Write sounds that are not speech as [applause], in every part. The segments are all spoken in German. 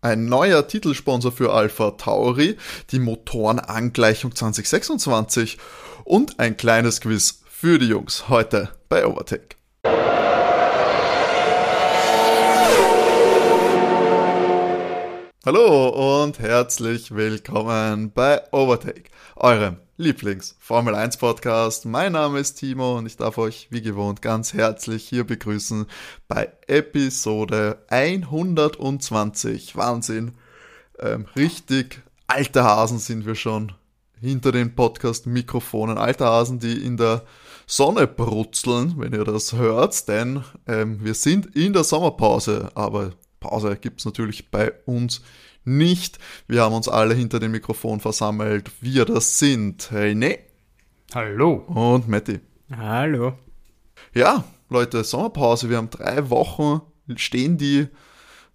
ein neuer Titelsponsor für Alpha Tauri, die Motorenangleichung 2026 und ein kleines Quiz für die Jungs heute bei Overtake. Hallo und herzlich willkommen bei Overtake, eurem Lieblings-Formel 1 Podcast. Mein Name ist Timo und ich darf euch wie gewohnt ganz herzlich hier begrüßen bei Episode 120. Wahnsinn. Ähm, richtig alte Hasen sind wir schon hinter den Podcast-Mikrofonen. Alte Hasen, die in der Sonne brutzeln, wenn ihr das hört, denn ähm, wir sind in der Sommerpause, aber Pause gibt es natürlich bei uns nicht. Wir haben uns alle hinter dem Mikrofon versammelt. Wir das sind René. Hallo. Und Matti. Hallo. Ja, Leute, Sommerpause. Wir haben drei Wochen, stehen die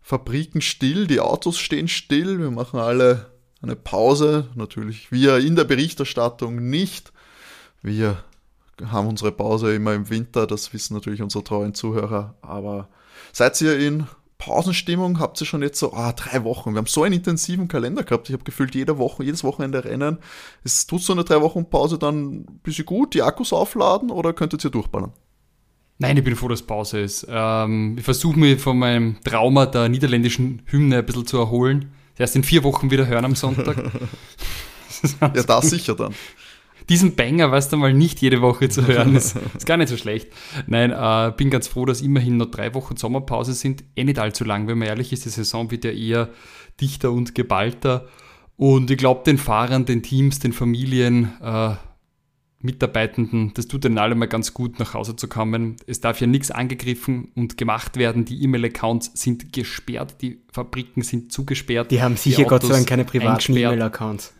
Fabriken still, die Autos stehen still. Wir machen alle eine Pause. Natürlich wir in der Berichterstattung nicht. Wir haben unsere Pause immer im Winter, das wissen natürlich unsere treuen Zuhörer. Aber seid ihr in Pausenstimmung? Habt ihr schon jetzt so, ah, drei Wochen. Wir haben so einen intensiven Kalender gehabt. Ich habe gefühlt jede Woche, jedes Wochenende rennen. Es tut so eine drei Wochen Pause dann ein bisschen gut, die Akkus aufladen oder könntet ihr durchballern? Nein, ich bin froh, dass Pause ist. Ähm, ich versuche mich von meinem Trauma der niederländischen Hymne ein bisschen zu erholen. Erst in vier Wochen wieder hören am Sonntag. [laughs] ja, da sicher dann diesen Banger, weißt du mal, nicht jede Woche zu hören, [laughs] ist, ist gar nicht so schlecht. Nein, äh, bin ganz froh, dass immerhin noch drei Wochen Sommerpause sind. Eh nicht allzu lang, wenn man ehrlich ist, die Saison wird ja eher dichter und geballter. Und ich glaube, den Fahrern, den Teams, den Familien, äh, Mitarbeitenden, das tut denen alle mal ganz gut, nach Hause zu kommen. Es darf ja nichts angegriffen und gemacht werden. Die E-Mail-Accounts sind gesperrt, die Fabriken sind zugesperrt. Die haben sicher Gott sei Dank keine privaten E-Mail-Accounts.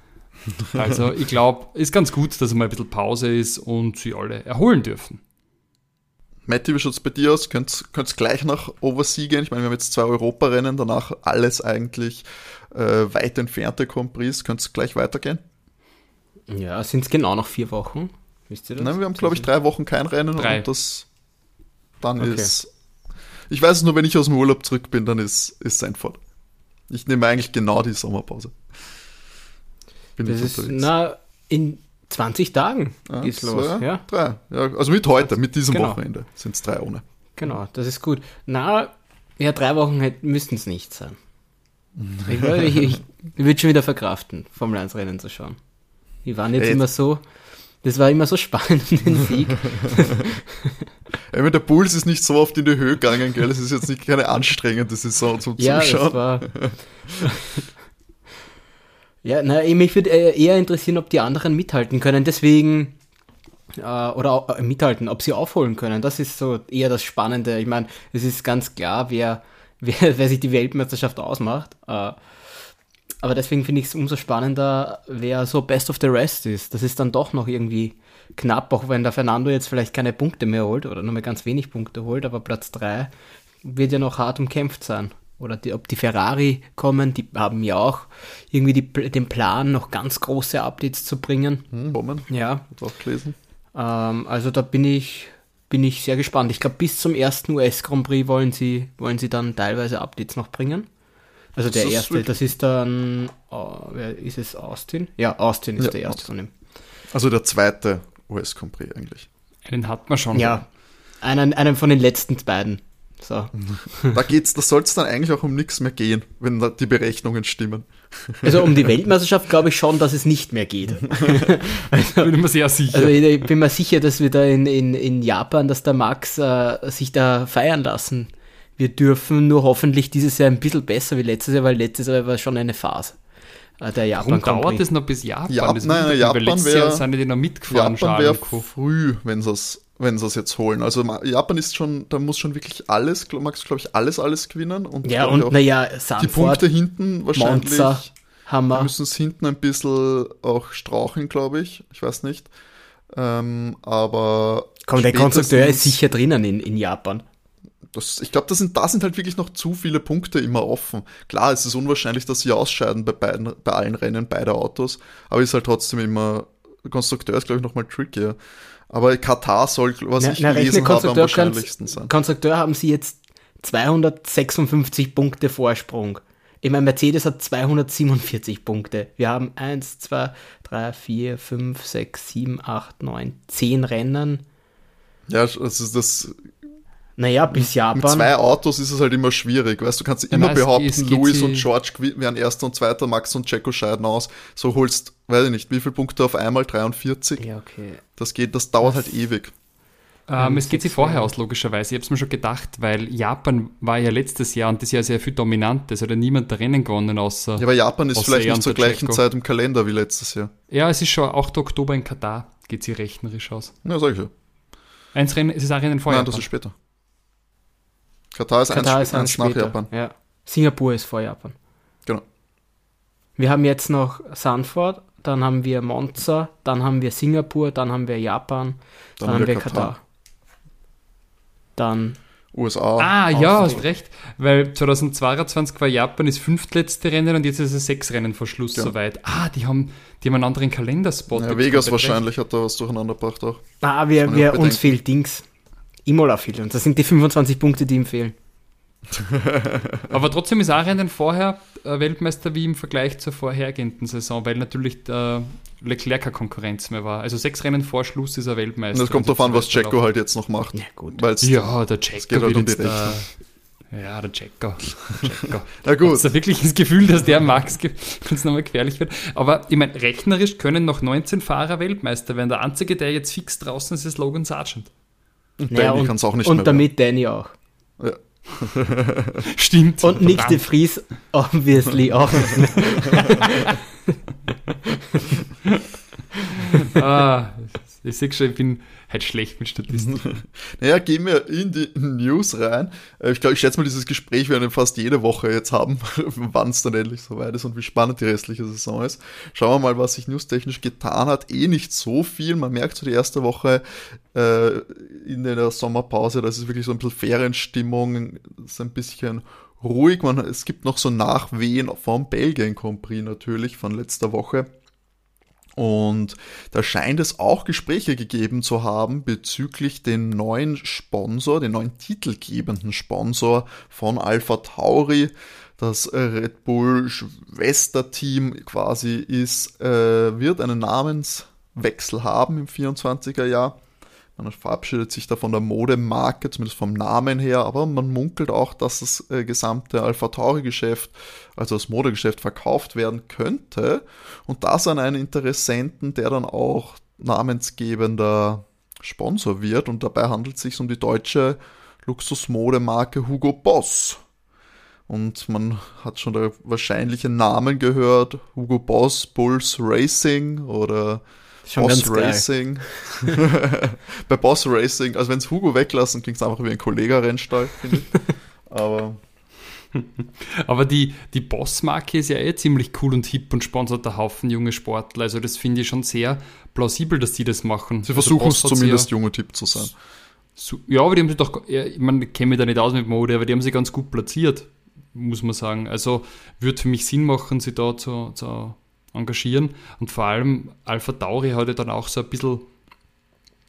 [laughs] Also ich glaube, ist ganz gut, dass mal ein bisschen Pause ist und sie alle erholen dürfen. Matti, wie schaut es bei dir aus? Könnt ihr gleich nach Oversea gehen? Ich meine, wir haben jetzt zwei Europarennen, danach alles eigentlich äh, weit entfernte Compris. Könnt ihr gleich weitergehen? Ja, sind es genau noch vier Wochen? Wisst ihr das? Nein, wir haben, glaube ich, drei Wochen kein Rennen drei. und das dann okay. ist. Ich weiß es nur, wenn ich aus dem Urlaub zurück bin, dann ist, ist Seinfeld. Ich nehme eigentlich genau die Sommerpause bin das ist, Na, in 20 Tagen ah, geht's los. Ja, ja. Drei. Ja, also mit heute, mit diesem genau. Wochenende sind es drei ohne. Genau, das ist gut. Na, ja, drei Wochen müssten es nicht sein. ich, [laughs] ich, ich, ich würde schon wieder verkraften, Formel 1 Rennen zu schauen. Die waren jetzt, jetzt immer so, das war immer so spannend, [laughs] den Sieg. [laughs] ja, der Puls ist nicht so oft in die Höhe gegangen, gell? Es ist jetzt nicht keine anstrengende Saison zum ja, Zuschauen. Das war ja, na, mich würde äh, eher interessieren, ob die anderen mithalten können. Deswegen, äh, oder äh, mithalten, ob sie aufholen können. Das ist so eher das Spannende. Ich meine, es ist ganz klar, wer, [laughs] wer, wer sich die Weltmeisterschaft ausmacht. Aber deswegen finde ich es umso spannender, wer so Best of the Rest ist. Das ist dann doch noch irgendwie knapp, auch wenn der Fernando jetzt vielleicht keine Punkte mehr holt oder nur mehr ganz wenig Punkte holt, aber Platz 3 wird ja noch hart umkämpft sein oder die, ob die Ferrari kommen, die haben ja auch irgendwie die, den Plan, noch ganz große Updates zu bringen. Hm, Bomben. Ja. auch gelesen. Ähm, also da bin ich, bin ich sehr gespannt. Ich glaube, bis zum ersten US Grand Prix wollen sie, wollen sie dann teilweise Updates noch bringen. Also der das erste, das ist dann, oh, wer ist es, Austin? Ja, Austin ist ja, der erste Austin. von dem. Also der zweite US Grand Prix eigentlich. Den hat man schon. Ja, einen, einen von den letzten beiden. So. Da geht's, da soll es dann eigentlich auch um nichts mehr gehen, wenn die Berechnungen stimmen. Also um die Weltmeisterschaft glaube ich schon, dass es nicht mehr geht. [laughs] also, bin ich mir sehr sicher. Also ich bin mir sicher, dass wir da in, in, in Japan, dass der Max äh, sich da feiern lassen. Wir dürfen nur hoffentlich dieses Jahr ein bisschen besser wie letztes Jahr, weil letztes Jahr war schon eine Phase. Äh, der Japan Warum dauert es noch bis Japan? Japan nein, Japan wäre sind die noch mitgefahren. Japan wäre früh, wenn es wenn sie es jetzt holen. Also Japan ist schon, da muss schon wirklich alles, Max, glaube ich, alles, alles gewinnen. Und ja, und naja, die Punkte hinten wahrscheinlich. Monza, Hammer. müssen es hinten ein bisschen auch straucheln, glaube ich. Ich weiß nicht. Ähm, aber. Komm, der Konstrukteur ist sicher drinnen in, in Japan. Das, ich glaube, da sind, da sind halt wirklich noch zu viele Punkte immer offen. Klar, es ist unwahrscheinlich, dass sie ausscheiden bei, beiden, bei allen Rennen beider Autos, aber ist halt trotzdem immer, Konstrukteur ist, glaube ich, nochmal trickier. Aber Katar soll, was na, ich na, gelesen habe, am wahrscheinlichsten sein. Konstrukteur haben sie jetzt 256 Punkte Vorsprung. Ich meine, Mercedes hat 247 Punkte. Wir haben 1, 2, 3, 4, 5, 6, 7, 8, 9, 10 Rennen. Ja, also das. Naja, bis Japan. Mit zwei Autos ist es halt immer schwierig, weißt du, kannst immer ja, behaupten, Louis und George werden erster und zweiter, Max und Checo scheiden aus. So holst, weiß ich nicht, wie viele Punkte auf einmal? 43? Ja, okay. Das geht, das dauert das halt ewig. Ähm, es geht sich vorher aus, logischerweise. Ich habe es mir schon gedacht, weil Japan war ja letztes Jahr und das Jahr sehr viel dominant. Es hat ja niemand der Rennen gewonnen, außer. Ja, aber Japan ist vielleicht nicht zur gleichen Checo. Zeit im Kalender wie letztes Jahr. Ja, es ist schon 8. Oktober in Katar, geht sie rechnerisch aus. Ja, sag ich ja. Eins Rennen, es ist ein Rennen vor Nein, Japan. das ist später. Katar ist, Katar eins, ist eins, nach Japan. Ja. Singapur ist vor Japan. Genau. Wir haben jetzt noch Sanford, dann haben wir Monza, dann haben wir Singapur, dann haben wir Japan, dann, dann haben wir Katar. Katar dann USA. Ah, ja, hast recht. Weil 2022 war Japan das fünftletzte Rennen und jetzt ist es sechs Rennen vor Schluss ja. soweit. Ah, die haben, die haben einen anderen Kalenderspot. Ja, Vegas wahrscheinlich recht. hat da was durcheinander gebracht auch. Ah, wir, wir uns fehlt Dings. Imola fehlt uns. Das sind die 25 Punkte, die ihm fehlen. [laughs] Aber trotzdem ist auch Rennen vorher äh, Weltmeister wie im Vergleich zur vorhergehenden Saison, weil natürlich der Leclerc keine Konkurrenz mehr war. Also sechs Rennen vor Schluss ist er Weltmeister. Und es kommt darauf an, was Checo halt jetzt noch macht. Ja, gut. ja der Checo geht [laughs] halt um die da, Ja, der Checo. Checo. Na gut. Hast du wirklich das Gefühl, dass der Max [laughs] uns nochmal gefährlich wird? Aber ich meine, rechnerisch können noch 19 Fahrer Weltmeister werden. Der einzige, der jetzt fix draußen ist, ist Logan Sargent. Und ja, Danny kann es auch nicht und mehr. Und damit werden. Danny auch. Ja. [laughs] Stimmt. Und Nick de Vries obviously auch. [laughs] [laughs] ah, ich sehe schon, ich bin halt schlecht mit Statistik. [laughs] naja, gehen wir in die News rein. Äh, ich glaube, ich schätze mal, dieses Gespräch werden wir fast jede Woche jetzt haben, [laughs] wann es dann endlich soweit ist und wie spannend die restliche Saison ist. Schauen wir mal, was sich newstechnisch getan hat. Eh nicht so viel. Man merkt so die erste Woche äh, in der Sommerpause, das ist wirklich so ein bisschen Ferienstimmung, ist ein bisschen ruhig. Man, es gibt noch so Nachwehen vom Belgien Grand Prix natürlich von letzter Woche. Und da scheint es auch Gespräche gegeben zu haben bezüglich den neuen Sponsor, den neuen titelgebenden Sponsor von Alpha Tauri. Das Red Bull Schwesterteam quasi ist, äh, wird einen Namenswechsel haben im 24er Jahr. Man verabschiedet sich da von der Modemarke, zumindest vom Namen her, aber man munkelt auch, dass das äh, gesamte Alpha Tauri-Geschäft, also das Modegeschäft, verkauft werden könnte. Und das an einen Interessenten, der dann auch namensgebender Sponsor wird. Und dabei handelt es sich um die deutsche Luxusmodemarke Hugo Boss. Und man hat schon da wahrscheinliche Namen gehört. Hugo Boss, Bulls Racing oder Schon Boss Racing. [laughs] Bei Boss Racing, also wenn es Hugo weglassen, klingt es einfach wie ein Kollega-Rennstall, finde ich. Aber. [laughs] Aber die, die Boss-Marke ist ja eh ziemlich cool und hip und sponsert der Haufen junge Sportler. Also das finde ich schon sehr plausibel, dass die das machen. Sie also versuchen es zumindest junge Tipp zu sein. So, ja, aber die haben sich doch, ich meine, ich kenne mich da nicht aus mit Mode, aber die haben sich ganz gut platziert, muss man sagen. Also würde für mich Sinn machen, sie da zu, zu engagieren. Und vor allem Alpha Tauri hat ja dann auch so ein bisschen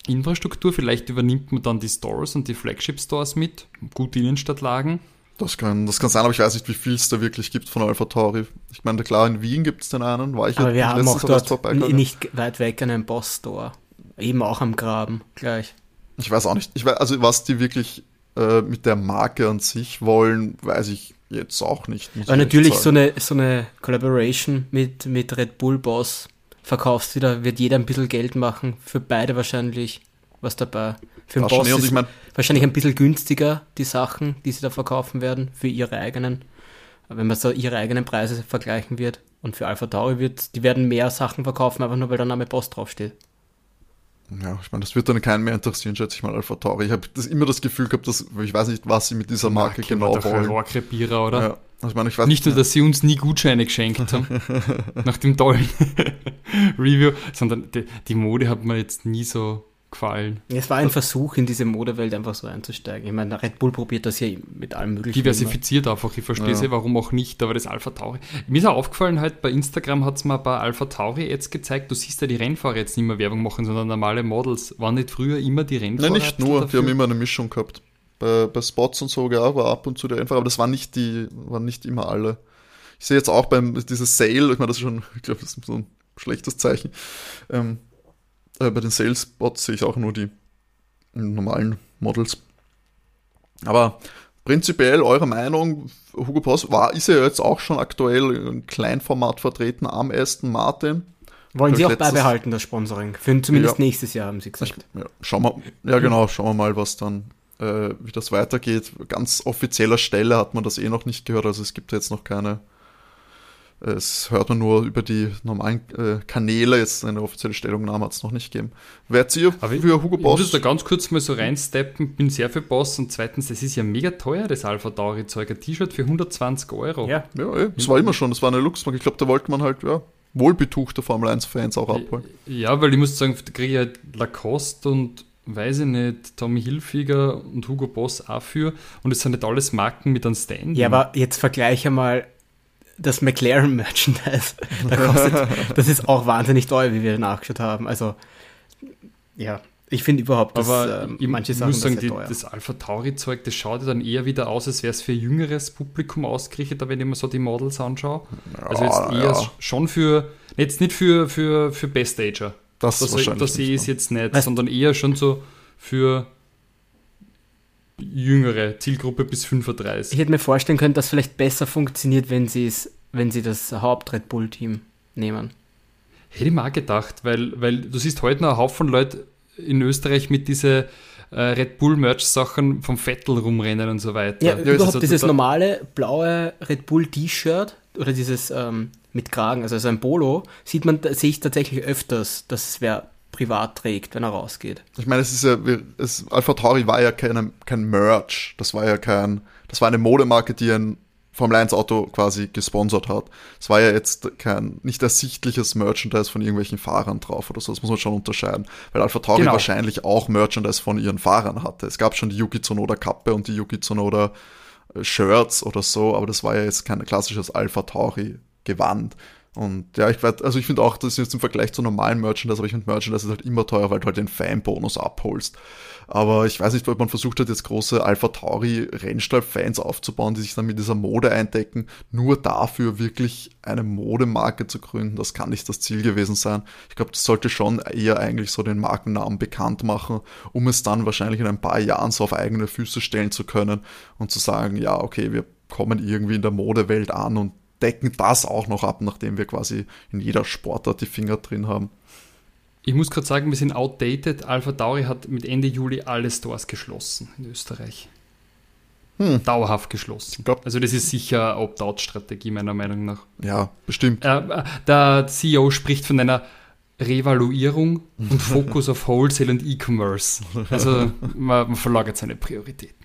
Infrastruktur. Vielleicht übernimmt man dann die Stores und die Flagship-Stores mit, gute Innenstadtlagen. Das kann, das kann sein, aber ich weiß nicht, wie viel es da wirklich gibt von Alpha Tauri. Ich meine, klar, in Wien gibt es den einen, war ich aber wir haben auch dort nicht weit weg einen Boss-Store. Eben auch am Graben, gleich. Ich weiß auch nicht, ich weiß, also was die wirklich äh, mit der Marke an sich wollen, weiß ich jetzt auch nicht. Aber natürlich so eine, so eine Collaboration mit, mit Red Bull Boss verkaufst wieder, wird jeder ein bisschen Geld machen. Für beide wahrscheinlich was dabei. Für den Boss ist ich mein, wahrscheinlich ein bisschen günstiger, die Sachen, die sie da verkaufen werden, für ihre eigenen. Wenn man so ihre eigenen Preise vergleichen wird. Und für Alpha Tauri wird, die werden mehr Sachen verkaufen, einfach nur weil der Name Boss draufsteht. Ja, ich meine, das wird dann keinen mehr interessieren, schätze ich mal, Alpha Tauri. Ich habe immer das Gefühl gehabt, dass, ich weiß nicht, was sie mit dieser Marke ja, genau wollen. Rohrkrepierer, oder? Ja. Also ich meine, ich weiß nicht nur, dass sie uns nie Gutscheine geschenkt haben, [laughs] nach dem tollen [laughs] Review, sondern die, die Mode hat mir jetzt nie so gefallen. Es war ein Versuch, in diese Modewelt einfach so einzusteigen. Ich meine, Red Bull probiert das ja mit allem möglichen. Diversifiziert immer. einfach. Ich verstehe ja. sie, warum auch nicht, aber das Alpha Tauri. Mir ist auch aufgefallen, halt bei Instagram hat es mal ein paar Alpha Tauri jetzt gezeigt. Du siehst ja die Rennfahrer jetzt nicht mehr Werbung machen, sondern normale Models. Waren nicht früher immer die Rennfahrer? Nein, nicht nur. Dafür? Die haben immer eine Mischung gehabt. Bei, bei Spots und so, ja, war ab und zu der Rennfahrer, aber das waren nicht die, waren nicht immer alle. ich sehe jetzt auch beim dieses Sale, ich meine, das ist schon, ich glaube, das ist so ein schlechtes Zeichen. Ähm, äh, bei den Sales-Bots sehe ich auch nur die normalen Models. Aber prinzipiell eure Meinung, Hugo Boss war, ist ja jetzt auch schon aktuell in Kleinformat vertreten am Aston Martin. Wollen Sie auch beibehalten, das Sponsoring? Für zumindest ja. nächstes Jahr, haben Sie gesagt. Ja, schauen wir, ja genau, schauen wir mal, was dann, äh, wie das weitergeht. Ganz offizieller Stelle hat man das eh noch nicht gehört, also es gibt jetzt noch keine es hört man nur über die normalen äh, Kanäle, jetzt eine offizielle Stellungnahme hat es noch nicht gegeben. Werdet ihr Aber für Hugo Boss? Ich muss da ganz kurz mal so reinsteppen, bin sehr für Boss und zweitens, das ist ja mega teuer, das Alpha Tauri Zeug, ein T-Shirt für 120 Euro. Ja, ja ey, das war immer schon, das war eine Luxusmarke. Ich glaube, da wollte man halt, ja, wohlbetuchte Formel 1-Fans auch abholen. Ja, weil ich muss sagen, da kriege ich halt Lacoste und weiß ich nicht, Tommy Hilfiger und Hugo Boss auch für und es sind nicht alles Marken mit einem Stand. Ja, aber jetzt vergleiche mal das McLaren-Merchandise, [laughs] da das ist auch wahnsinnig teuer, wie wir nachgeschaut haben. Also, ja, ich finde überhaupt, dass Aber ähm, manche Sachen muss sagen, die, das Alpha Tauri-Zeug, das schaut ja dann eher wieder aus, als wäre es für jüngeres Publikum ausgerichtet, wenn ich mir so die Models anschaue. Ja, also jetzt eher ja. schon für, jetzt nicht für, für, für Best-Ager. Das, das, das sehe ich es jetzt nicht, weißt, sondern eher schon so für jüngere Zielgruppe bis 35. Ich hätte mir vorstellen können, dass vielleicht besser funktioniert, wenn sie es, wenn sie das Haupt-Red Bull-Team nehmen. Hätte ich mal gedacht, weil, weil du siehst heute noch einen Haufen Leute in Österreich mit diesen äh, Red Bull Merch-Sachen vom Vettel rumrennen und so weiter. Ja, ja überhaupt dieses normale blaue Red Bull T-Shirt oder dieses ähm, mit Kragen, also so ein Polo, sieht man, sehe ich tatsächlich öfters, dass wer privat trägt, wenn er rausgeht. Ich meine, es ist ja, es, Alpha Tauri war ja keine, kein Merch. Das war ja kein, das war eine Modemarke, die ein Formel 1 Auto quasi gesponsert hat. Es war ja jetzt kein, nicht ersichtliches Merchandise von irgendwelchen Fahrern drauf oder so. Das muss man schon unterscheiden. Weil Alpha Tauri genau. wahrscheinlich auch Merchandise von ihren Fahrern hatte. Es gab schon die Yuki Tsunoda Kappe und die Yuki Tsunoda äh, Shirts oder so, aber das war ja jetzt kein klassisches Alpha Tauri Gewand. Und ja, ich weiß, also ich finde auch, das ist jetzt im Vergleich zu normalen Merchandise, aber ich finde Merchandise ist halt immer teuer, weil du halt den Fanbonus abholst. Aber ich weiß nicht, ob man versucht hat, jetzt große Alpha Tauri Rennstall-Fans aufzubauen, die sich dann mit dieser Mode eindecken, nur dafür wirklich eine Modemarke zu gründen. Das kann nicht das Ziel gewesen sein. Ich glaube, das sollte schon eher eigentlich so den Markennamen bekannt machen, um es dann wahrscheinlich in ein paar Jahren so auf eigene Füße stellen zu können und zu sagen, ja, okay, wir kommen irgendwie in der Modewelt an und decken das auch noch ab, nachdem wir quasi in jeder Sportart die Finger drin haben. Ich muss gerade sagen, wir sind outdated. Alpha Tauri hat mit Ende Juli alle Stores geschlossen in Österreich. Hm. Dauerhaft geschlossen. Glaub, also das ist sicher eine Opt-out-Strategie meiner Meinung nach. Ja, bestimmt. Äh, der CEO spricht von einer Revaluierung und [laughs] Fokus auf Wholesale und E-Commerce. Also man, man verlagert seine Prioritäten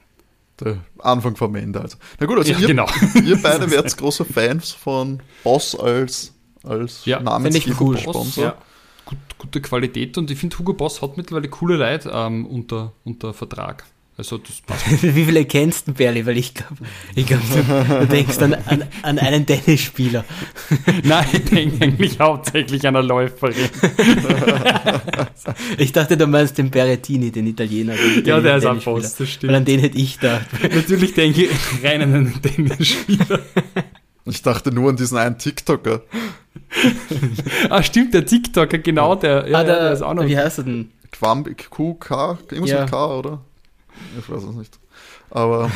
der Anfang vom Ende. Also. Na gut, also ja, ihr, genau. [laughs] ihr beide werdet große Fans von Boss als, als ja, Namensgeber cool. Sponsor. Ja. Gut, gute Qualität und ich finde, Hugo Boss hat mittlerweile coole Leute ähm, unter, unter Vertrag. Also das [laughs] passt. Wie viele kennst du, Berli? Weil ich glaube, ich glaub, du, du denkst an, an, an einen Tennisspieler. [laughs] Nein, ich denke eigentlich hauptsächlich an eine Läuferin. [laughs] ich dachte, du meinst den Berrettini, den Italiener. Den ja, der ist ein Boss, das stimmt. Weil an den hätte ich da. Natürlich denke ich rein an einen Tennisspieler. Ich dachte nur an diesen einen TikToker. ah, stimmt, der TikToker, genau, der, ja, ah, der, der ist auch noch. Wie heißt er denn? Quam, QK, irgendwas ja. mit K, oder? Ich weiß es nicht. Aber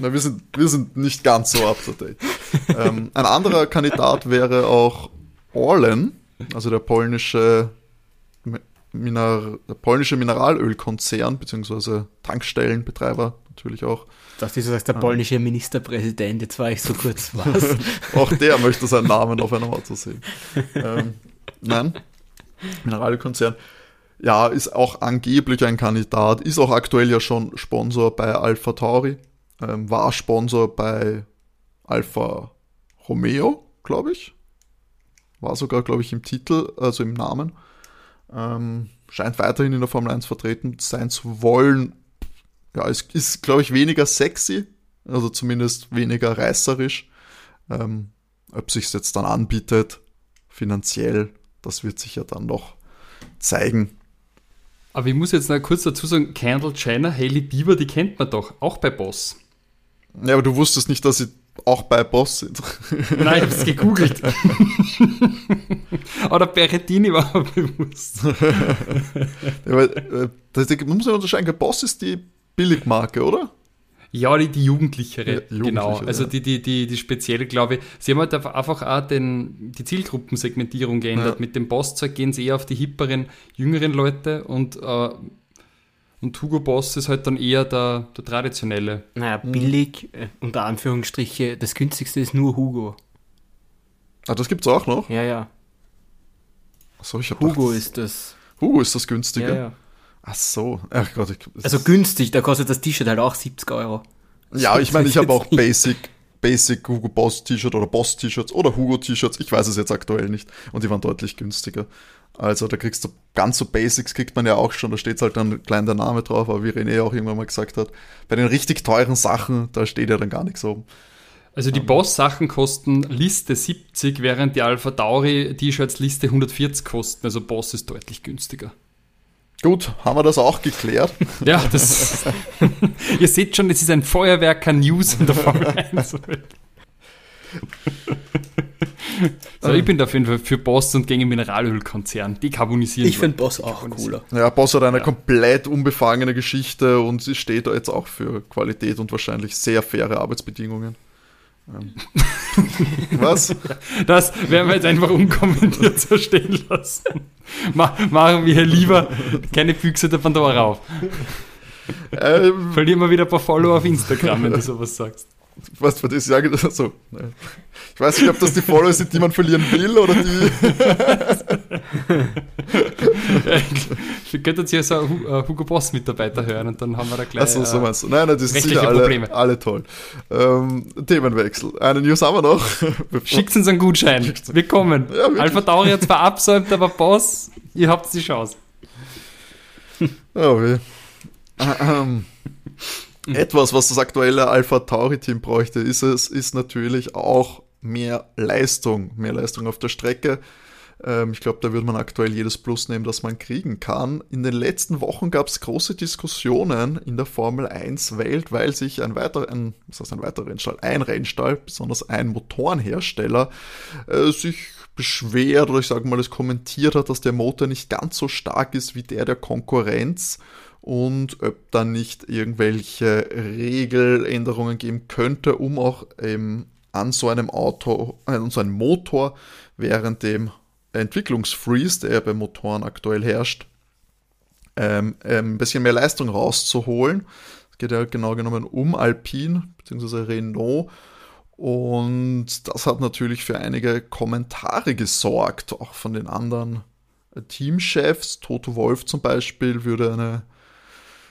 na, wir, sind, wir sind nicht ganz so up to date. Ähm, ein anderer Kandidat wäre auch Orlen, also der polnische, Mineral, der polnische Mineralölkonzern, beziehungsweise Tankstellenbetreiber natürlich auch. Das ist sagst, der polnische Ministerpräsident, jetzt war ich so kurz was. [laughs] auch der möchte seinen Namen auf einem Auto sehen. Ähm, nein, Mineralölkonzern ja, ist auch angeblich ein Kandidat, ist auch aktuell ja schon Sponsor bei Alpha Tauri, ähm, war Sponsor bei Alpha Romeo, glaube ich. War sogar, glaube ich, im Titel, also im Namen. Ähm, scheint weiterhin in der Formel 1 vertreten sein zu wollen. Ja, es ist, glaube ich, weniger sexy, also zumindest weniger reißerisch. Ähm, ob sich jetzt dann anbietet, finanziell, das wird sich ja dann noch zeigen. Aber ich muss jetzt noch kurz dazu sagen, Kendall Jenner, Hailey Bieber, die kennt man doch, auch bei Boss. Ja, aber du wusstest nicht, dass sie auch bei Boss sind. Nein, ich habe es gegoogelt. [laughs] Oder Berettini war mir bewusst. ja, weil, äh, das, man muss ja unterscheiden, Boss ist die Billigmarke, oder? Ja, die, die Jugendlichere, Ja, Jugendliche, genau. Also ja. die, die, die, die spezielle, glaube ich. Sie haben halt einfach auch den, die Zielgruppensegmentierung geändert. Ja. Mit dem Boss-Zeug gehen sie eher auf die hipperen, jüngeren Leute und, äh, und Hugo Boss ist halt dann eher der, der traditionelle. Naja, billig, äh, unter Anführungsstriche, das günstigste ist nur Hugo. Ah, das gibt's auch noch. Ja, ja. Achso, ich hab Hugo gedacht, ist das. Hugo ist das günstige. Ja, ja. Ach so. Ach Gott, ich, Also günstig, da kostet das T-Shirt halt auch 70 Euro. Ja, ich meine, ich habe auch. Basic, Basic Hugo Boss T-Shirt oder Boss T-Shirts oder Hugo T-Shirts. Ich weiß es jetzt aktuell nicht. Und die waren deutlich günstiger. Also da kriegst du ganz so Basics kriegt man ja auch schon. Da steht halt dann klein der Name drauf. Aber wie René auch irgendwann mal gesagt hat, bei den richtig teuren Sachen, da steht ja dann gar nichts oben. Also die Boss-Sachen kosten Liste 70, während die Alpha Tauri T-Shirts Liste 140 kosten. Also Boss ist deutlich günstiger. Gut, haben wir das auch geklärt. [laughs] Ja, das. [laughs] ihr seht schon, es ist ein Feuerwerk an News in der Formel 1. so, ich bin da auf jeden Fall für Boss und gegen Mineralölkonzern. Dekarbonisieren. Ich finde Boss auch cooler. Ja, Boss hat eine Ja. komplett unbefangene Geschichte und sie steht da jetzt auch für Qualität und wahrscheinlich sehr faire Arbeitsbedingungen. Ähm. [laughs] Was? Das werden wir jetzt einfach unkommentiert so stehen lassen. Ma machen wir lieber keine Büchse der Pandora auf. Ähm, Verlieren wir wieder ein paar Follower auf Instagram, wenn du sowas sagst. was für das sagen? So, ich weiß nicht, ob das die Follower sind, die man verlieren will oder die. [laughs] Ich könnte jetzt hier so einen Hu- Hugo Boss Mitarbeiter hören und dann haben wir da gleich. Achso, so äh, meinst du. Nein, nein, die sind sicher alle, Probleme. alle toll. Ähm, Themenwechsel. Eine News haben wir noch. [laughs] Schickt uns einen Gutschein. Wir kommen. Ja. Alpha Tauri hat zwar absäumt, aber Boss, ihr habt die Chance. [laughs] Oh, weh. Ähm, Etwas, was das aktuelle Alpha Tauri Team bräuchte, ist es, ist natürlich auch mehr Leistung, mehr Leistung auf der Strecke. Ähm, ich glaube, da würde man aktuell jedes Plus nehmen, das man kriegen kann. In den letzten Wochen gab es große Diskussionen in der Formel 1 Welt, weil sich ein weiterer, ein, was heißt ein weiterer Rennstall, ein Rennstall, besonders ein Motorenhersteller, äh, sich beschwert oder ich sage mal es kommentiert hat, dass der Motor nicht ganz so stark ist wie der der Konkurrenz und ob dann nicht irgendwelche Regeländerungen geben könnte, um auch ähm, an so einem Auto, an so einem Motor während dem Entwicklungsfreeze, der bei Motoren aktuell herrscht, ähm, ähm, ein bisschen mehr Leistung rauszuholen. Es geht ja genau genommen um Alpine bzw. Renault. Und das hat natürlich für einige Kommentare gesorgt, auch von den anderen Teamchefs. Toto Wolf zum Beispiel würde eine,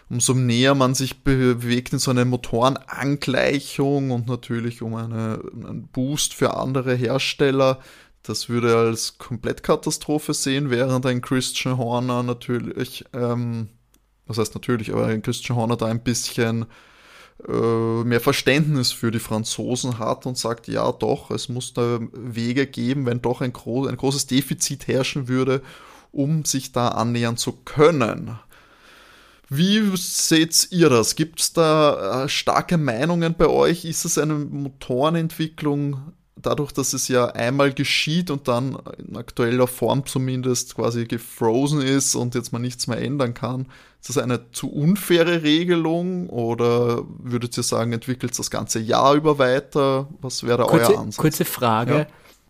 umso näher man sich bewegt in so eine Motorenangleichung und natürlich um eine, einen Boost für andere Hersteller, das würde als Komplettkatastrophe sehen, während ein Christian Horner natürlich, ähm, was heißt natürlich, aber ein Christian Horner da ein bisschen äh, mehr Verständnis für die Franzosen hat und sagt, ja doch, es muss da Wege geben, wenn doch ein, gro ein großes Defizit herrschen würde, um sich da annähern zu können. Wie seht ihr das? Gibt es da äh, starke Meinungen bei euch? Ist es eine Motorenentwicklung dadurch, dass es ja einmal geschieht und dann in aktueller Form zumindest quasi gefrozen ist und jetzt man nichts mehr ändern kann? Ist das eine zu unfaire Regelung oder würdet ihr sagen, entwickelt das ganze Jahr über weiter? Was wäre da Kurze, euer Ansatz? kurze Frage. Ja.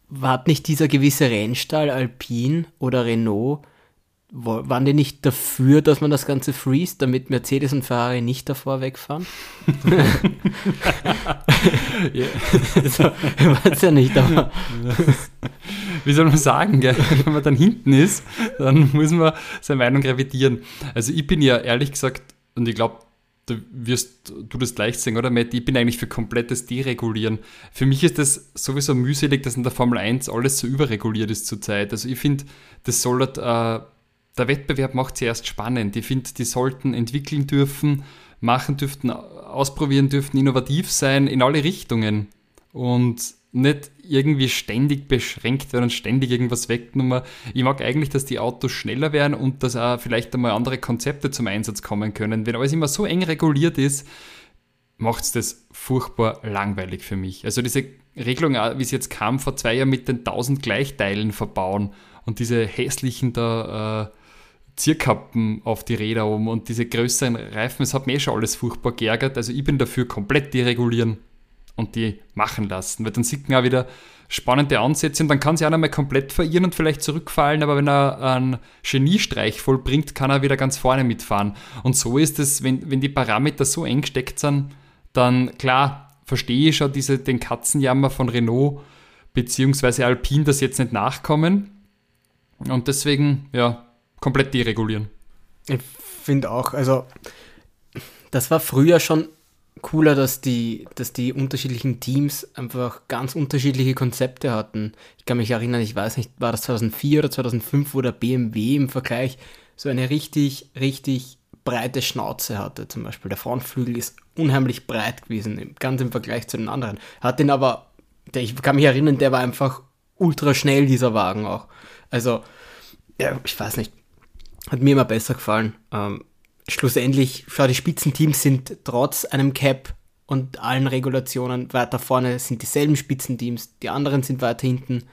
War nicht dieser gewisse Rennstall Alpine oder Renault, waren die nicht dafür, dass man das Ganze freest, damit Mercedes und Ferrari nicht davor wegfahren? [laughs] Also, ich weiß ja nicht, aber [laughs] Wie soll man sagen, gell? wenn man dann hinten ist, dann muss man seine Meinung revidieren. Also ich bin ja ehrlich gesagt, und ich glaube, da wirst du das gleich sehen, oder Matt? Ich bin eigentlich für komplettes Deregulieren. Für mich ist das sowieso mühselig, dass in der Formel 1 alles so überreguliert ist zurzeit. Also ich finde, das soll halt, äh, der Wettbewerb macht sie erst spannend. Ich finde, die sollten entwickeln dürfen, machen dürften, ausprobieren dürften, innovativ sein in alle Richtungen. Und nicht irgendwie ständig beschränkt werden und ständig irgendwas weggenommen. Ich mag eigentlich, dass die Autos schneller werden und dass auch vielleicht einmal andere Konzepte zum Einsatz kommen können. Wenn alles immer so eng reguliert ist, macht es das furchtbar langweilig für mich. Also diese Regelung, wie es jetzt kam, vor zwei Jahren mit den 1000 Gleichteilen verbauen und diese hässlichen da äh, Zierkappen auf die Räder oben und diese größeren Reifen, das hat mir eh schon alles furchtbar geärgert. Also ich bin dafür komplett deregulieren und die machen lassen, weil dann sieht man auch wieder spannende Ansätze und dann kann sie auch noch mal komplett verirren und vielleicht zurückfallen, aber wenn er einen Geniestreich vollbringt, kann er wieder ganz vorne mitfahren. Und so ist es, wenn, wenn die Parameter so eng gesteckt sind, dann klar, verstehe ich schon diese, den Katzenjammer von Renault bzw. Alpine, das jetzt nicht nachkommen. Und deswegen, ja, komplett deregulieren. Ich finde auch, also das war früher schon cooler, dass die, dass die unterschiedlichen Teams einfach ganz unterschiedliche Konzepte hatten. Ich kann mich erinnern, ich weiß nicht, war das 2004 oder 2005, wo der BMW im Vergleich so eine richtig, richtig breite Schnauze hatte. Zum Beispiel der Frontflügel ist unheimlich breit gewesen, ganz im Vergleich zu den anderen. Hat den aber, der, ich kann mich erinnern, der war einfach ultra schnell, dieser Wagen auch. Also, ja, ich weiß nicht, hat mir immer besser gefallen. Ähm, schlussendlich, schau, die Spitzenteams sind trotz einem Cap und allen Regulationen weiter vorne, sind dieselben Spitzenteams, die anderen sind weiter hinten.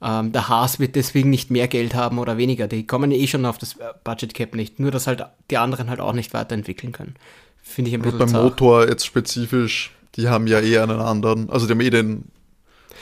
Ähm, der Haas wird deswegen nicht mehr Geld haben oder weniger. Die kommen eh schon auf das Budget Cap nicht. Nur, dass halt die anderen halt auch nicht weiterentwickeln können. Finde ich ein bisschen. Und beim Motor jetzt spezifisch, die haben ja eh einen anderen, also die haben eh den.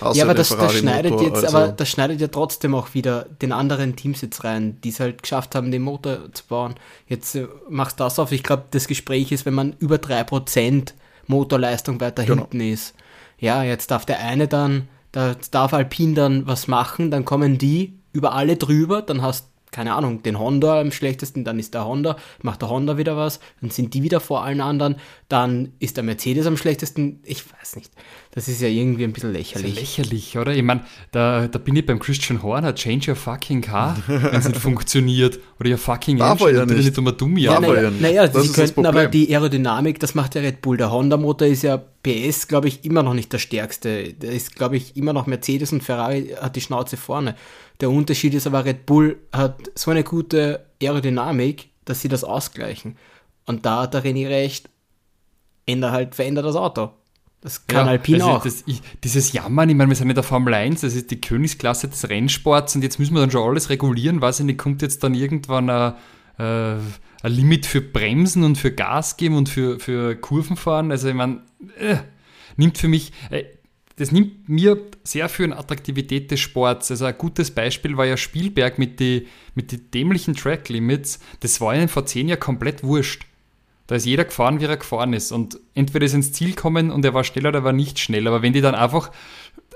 Haas ja, aber das, das schneidet jetzt, also. aber das schneidet ja trotzdem auch wieder den anderen Teams jetzt rein, die es halt geschafft haben, den Motor zu bauen. Jetzt äh, machst du das auf. Ich glaube, das Gespräch ist, wenn man über 3% Motorleistung weiter genau. hinten ist. Ja, jetzt darf der eine dann da darf Alpine dann was machen, dann kommen die über alle drüber, dann hast keine Ahnung, den Honda am schlechtesten, dann ist der Honda, macht der Honda wieder was, dann sind die wieder vor allen anderen, dann ist der Mercedes am schlechtesten, ich weiß nicht. Das ist ja irgendwie ein bisschen lächerlich. Ja lächerlich, oder? Ich meine, da, da bin ich beim Christian Horner, change your fucking car, [laughs] wenn es nicht funktioniert. Oder your fucking Darf engine, ja nicht. nicht um dumm ja, naja, ja naja, sie könnten aber die Aerodynamik, das macht der Red Bull. Der Honda-Motor ist ja PS, glaube ich, immer noch nicht der stärkste. Der ist, glaube ich, immer noch Mercedes und Ferrari hat die Schnauze vorne. Der Unterschied ist aber, Red Bull hat so eine gute Aerodynamik, dass sie das ausgleichen. Und da hat der René recht, ändert halt, verändert das Auto. Das kann ja, Alpine also auch. Das, ich, dieses Jammern, ich meine, wir sind in der Formel 1, das ist die Königsklasse des Rennsports und jetzt müssen wir dann schon alles regulieren. Weiß ich nicht, kommt jetzt dann irgendwann ein, äh, ein Limit für Bremsen und für Gas geben und für, für Kurvenfahren? Also, ich meine, äh, nimmt für mich, äh, das nimmt mir sehr viel an Attraktivität des Sports. Also, ein gutes Beispiel war ja Spielberg mit den mit die dämlichen Track Limits. Das war ihnen vor zehn Jahren komplett wurscht. Da ist jeder gefahren, wie er gefahren ist. Und entweder ist ins Ziel kommen und er war schneller oder er war nicht schnell. Aber wenn die dann einfach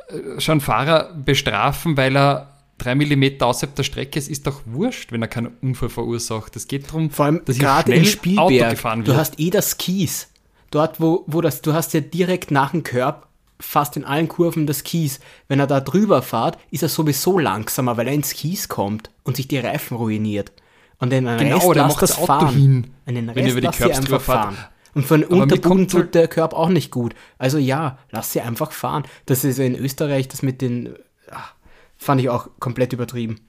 äh, schon Fahrer bestrafen, weil er drei Millimeter außerhalb der Strecke ist, ist doch wurscht, wenn er keinen Unfall verursacht. Es geht darum, Vor allem dass gerade in Spielberg, gefahren wird. Du hast eh das Kies. Dort, wo, wo das, du hast ja direkt nach dem Körb fast in allen Kurven das Kies. Wenn er da drüber fährt, ist er sowieso langsamer, weil er ins Kies kommt und sich die Reifen ruiniert. Und den genau, Rest der macht das Auto fahren. hin. Und den Rest wenn über die lass einfach fahren. Und von Unterboden tut der Körper auch nicht gut. Also ja, lass sie einfach fahren. Das ist in Österreich, das mit den, ach, fand ich auch komplett übertrieben.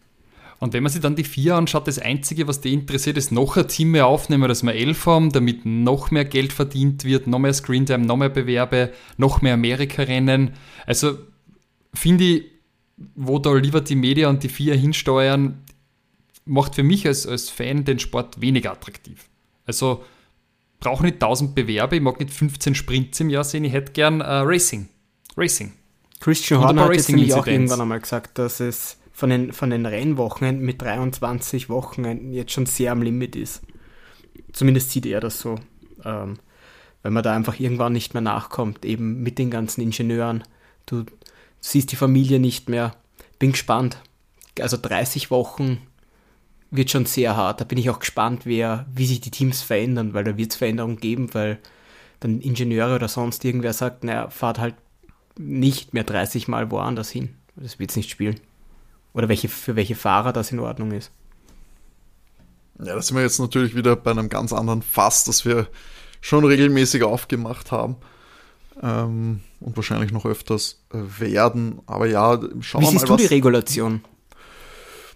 Und wenn man sich dann die vier anschaut, das Einzige, was die interessiert, ist noch ein Team mehr aufnehmen, dass wir elf haben, damit noch mehr Geld verdient wird, noch mehr Screentime, noch mehr Bewerbe, noch mehr Amerika-Rennen. Also finde ich, wo da lieber die Media und die vier hinsteuern, macht für mich als, als Fan den Sport weniger attraktiv. Also brauche nicht 1000 Bewerbe, ich mag nicht 15 Sprints im Jahr sehen, ich hätte gern uh, Racing. Racing. Christian Horner hat nämlich auch irgendwann einmal gesagt, dass es von den, von den Rennwochen mit 23 Wochen jetzt schon sehr am Limit ist. Zumindest sieht er das so. Ähm, weil man da einfach irgendwann nicht mehr nachkommt, eben mit den ganzen Ingenieuren. Du siehst die Familie nicht mehr. Bin gespannt. Also 30 Wochen wird schon sehr hart. Da bin ich auch gespannt, wer, wie sich die Teams verändern, weil da wird es Veränderungen geben, weil dann Ingenieure oder sonst irgendwer sagt, naja, fahrt halt nicht mehr 30 Mal woanders hin. Das wird es nicht spielen. Oder welche, für welche Fahrer das in Ordnung ist. Ja, da sind wir jetzt natürlich wieder bei einem ganz anderen Fass, das wir schon regelmäßig aufgemacht haben. Ähm, und wahrscheinlich noch öfters äh, werden. Aber ja, schauen wir mal. Wie siehst du die Regulation?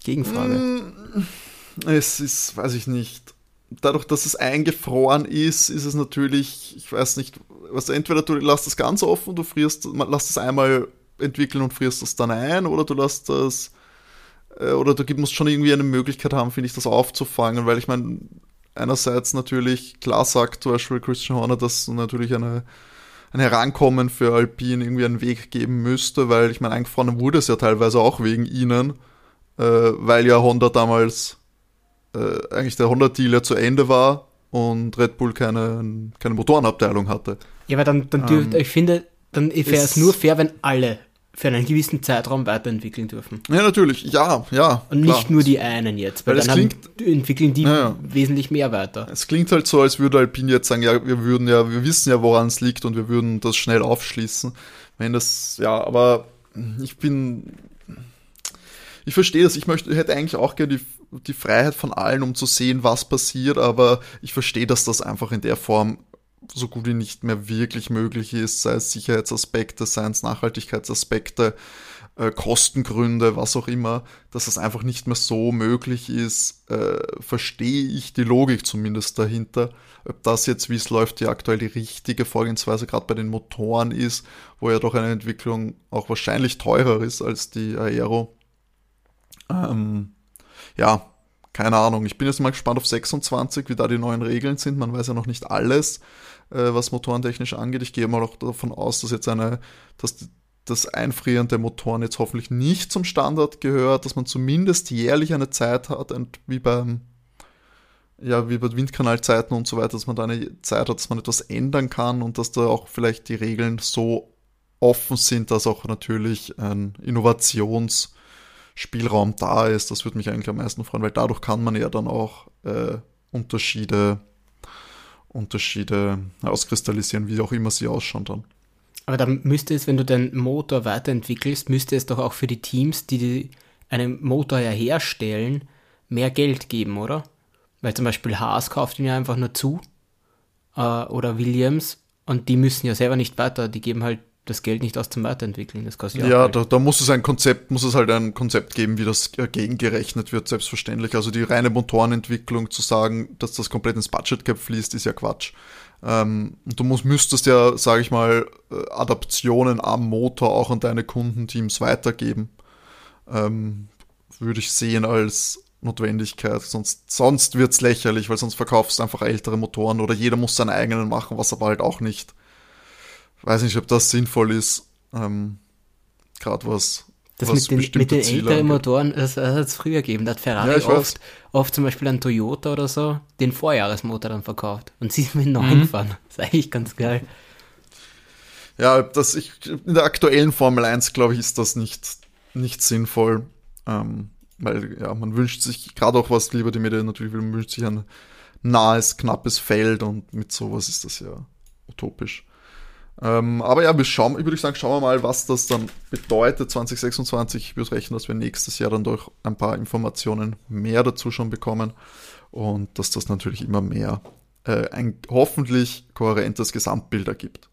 Gegenfrage. Mm, es ist, weiß ich nicht, dadurch, dass es eingefroren ist, ist es natürlich, ich weiß nicht, was entweder du lässt das ganz offen, du frierst, lass es einmal entwickeln und frierst das dann ein, oder du lässt das, äh, oder du musst schon irgendwie eine Möglichkeit haben, finde ich, das aufzufangen, weil ich meine, einerseits natürlich, klar sagt zum Beispiel Christian Horner, dass natürlich eine, ein Herankommen für Alpine irgendwie einen Weg geben müsste, weil ich meine, eingefroren wurde es ja teilweise auch wegen ihnen, äh, weil ja Honda damals äh, eigentlich der Honda-Deal ja zu Ende war und Red Bull keine, keine Motorenabteilung hatte. Ja, aber dann, dann ähm, ich finde, dann wäre es nur fair, wenn alle für einen gewissen Zeitraum weiterentwickeln dürfen. Ja, natürlich, ja, ja. Und klar. nicht nur die einen jetzt, weil, weil dann klingt, haben, entwickeln die ja. wesentlich mehr weiter. Es klingt halt so, als würde Alpine jetzt sagen, ja, wir würden ja, wir wissen ja, woran es liegt und wir würden das schnell aufschließen. Wenn das, ja, aber ich bin, ich verstehe das, ich möchte, hätte eigentlich auch gerne die die Freiheit von allen, um zu sehen, was passiert, aber ich verstehe, dass das einfach in der Form so gut wie nicht mehr wirklich möglich ist, sei es Sicherheitsaspekte, sei es Nachhaltigkeitsaspekte, äh, Kostengründe, was auch immer, dass das einfach nicht mehr so möglich ist, äh, verstehe ich die Logik zumindest dahinter. Ob das jetzt, wie es läuft, die aktuell die richtige Vorgehensweise gerade bei den Motoren ist, wo ja doch eine Entwicklung auch wahrscheinlich teurer ist als die Aero. Ähm, ja, keine Ahnung. Ich bin jetzt mal gespannt auf 26, wie da die neuen Regeln sind. Man weiß ja noch nicht alles, äh, was motorentechnisch angeht. Ich gehe mal auch davon aus, dass jetzt eine, dass das Einfrieren der Motoren jetzt hoffentlich nicht zum Standard gehört, dass man zumindest jährlich eine Zeit hat, wie beim ja, wie bei Windkanalzeiten und so weiter, dass man da eine Zeit hat, dass man etwas ändern kann und dass da auch vielleicht die Regeln so offen sind, dass auch natürlich ein Innovations- Spielraum da ist. Das würde mich eigentlich am meisten freuen, weil dadurch kann man ja dann auch äh, Unterschiede, Unterschiede auskristallisieren, wie auch immer sie ausschauen dann. Aber dann müsste es, wenn du den Motor weiterentwickelst, müsste es doch auch für die Teams, die, die einen Motor ja herstellen, mehr Geld geben, oder? Weil zum Beispiel Haas kauft ihn ja einfach nur zu äh, oder Williams und die müssen ja selber nicht weiter, die geben halt das Geld nicht aus zum Weiterentwickeln. Das kostet ja, ja da, da, muss es ein Konzept, muss es halt ein Konzept geben, wie das gegengerechnet wird, selbstverständlich. Also die reine Motorenentwicklung zu sagen, dass das komplett ins Budget Cap fließt, ist ja Quatsch. Ähm, du musst, müsstest ja, sage ich mal, äh, Adaptionen am Motor auch an deine Kundenteams weitergeben. Ähm, würde ich sehen als Notwendigkeit. Sonst, sonst wird es lächerlich, weil sonst verkaufst du einfach ältere Motoren oder jeder muss seinen eigenen machen, was aber halt auch nicht weiß nicht, ob das sinnvoll ist. Ähm, Gerade was. Das was mit den, mit den älteren Motoren, das, das hat es früher gegeben. Da hat Ferrari ja, oft, oft zum Beispiel ein Toyota oder so den Vorjahresmotor dann verkauft und sie mit neuen mhm. fahren. Das ist eigentlich ganz geil. Ja, das ich, in der aktuellen Formel 1, glaube ich, ist das nicht, nicht sinnvoll. Ähm, weil ja, man wünscht sich, gerade auch was lieber die Media natürlich will, man wünscht sich ein nahes, knappes Feld und mit sowas ist das ja utopisch. Ähm, aber ja, wir schauen, ich würde sagen, schauen wir mal, was das dann bedeutet 2026. Ich würde rechnen, dass wir nächstes Jahr dann durch ein paar Informationen mehr dazu schon bekommen und dass das natürlich immer mehr äh, ein hoffentlich kohärentes Gesamtbild ergibt.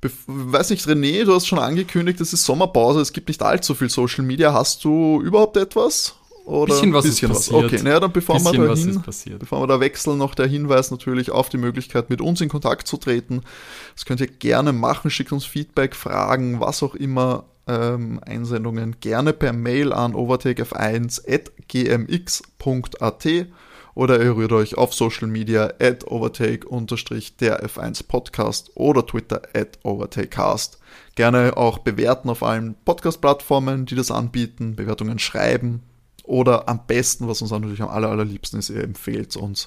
Bef weiß nicht, René, du hast schon angekündigt, es ist Sommerpause, es gibt nicht allzu viel Social Media. Hast du überhaupt etwas? Oder bisschen was bisschen ist passiert. Okay, naja, dann bevor wir, dahin, bevor wir da wechseln, noch der Hinweis natürlich auf die Möglichkeit, mit uns in Kontakt zu treten. Das könnt ihr gerne machen, schickt uns Feedback, Fragen, was auch immer, ähm, Einsendungen gerne per Mail an overtakef1.gmx.at oder ihr rührt euch auf Social Media at overtake-der F1 Podcast oder Twitter at overtakecast. Gerne auch bewerten auf allen Podcast-Plattformen, die das anbieten, Bewertungen schreiben, oder am besten, was uns natürlich am aller, allerliebsten ist, ihr empfehlt uns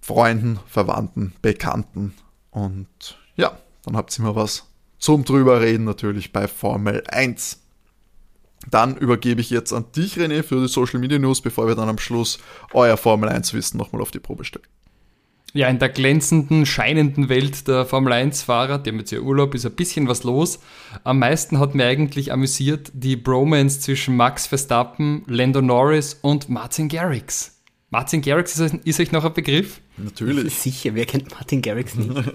Freunden, Verwandten, Bekannten. Und ja, dann habt ihr immer was zum drüber reden natürlich bei Formel 1. Dann übergebe ich jetzt an dich, René, für die Social Media News, bevor wir dann am Schluss euer Formel 1 Wissen nochmal auf die Probe stellen. Ja, in der glänzenden, scheinenden Welt der Formel 1-Fahrer, die haben jetzt ja Urlaub, ist ein bisschen was los. Am meisten hat mir eigentlich amüsiert die Bromance zwischen Max Verstappen, Lando Norris und Martin Garrix. Martin Garrix ist, ist euch noch ein Begriff? Natürlich. Sicher, wer kennt Martin Garrix nicht? [laughs]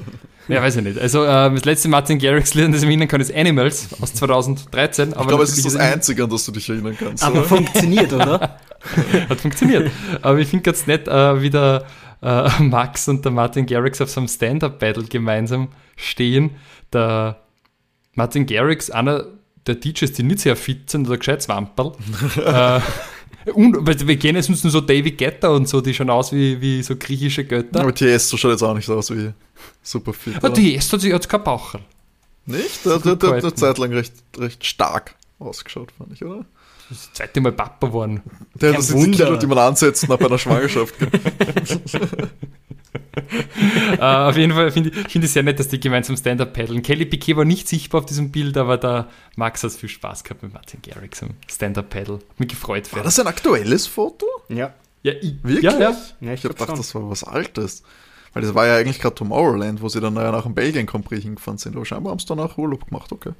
ja, weiß ich nicht. Also, äh, das letzte Martin Garrix-Lied, das ich mich erinnern kann, ist Animals aus 2013. ich glaube, es ist das Einzige, an das du dich erinnern kannst. Aber oder? [laughs] funktioniert, oder? Hat funktioniert. Aber ich finde ganz nett, äh, wie der äh, [laughs] Max und der Martin Garrix auf so einem Stand-Up-Battle gemeinsam stehen. Der Martin Garrix, einer der DJs, die nicht sehr fit sind oder gescheit Wamperl. [laughs] äh, und wir kennen sonst nur so David Guetta und so, die schauen aus wie, wie so griechische Götter. Aber Tiesto schaut jetzt auch nicht so aus wie super fit. Ah, die Tiesto hat jetzt kein Baucher. Nicht? Der hat eine Zeit lang recht, recht stark ausgeschaut, fand ich, oder? Das zweite Mal Papa geworden. Der hat das die Kilo, die man ansetzt nach einer Schwangerschaft. uh, [laughs] auf jeden Fall finde ich, find ich sehr nett, dass die gemeinsam Stand-Up paddeln. Kelly Piquet war nicht sichtbar auf diesem Bild, aber der Max hat viel Spaß gehabt mit Martin Garrix am Stand-Up-Paddle. Mich gefreut. War das ein aktuelles Foto? Ja. Ja, ich, Wirklich? Ja, ja. ja ich, ich dachte, das war was Altes. Weil das war ja eigentlich gerade Tomorrowland, wo sie dann ja nach dem Belgien Grand Prix hingefahren sind. Aber scheinbar haben sie danach Urlaub gemacht, okay.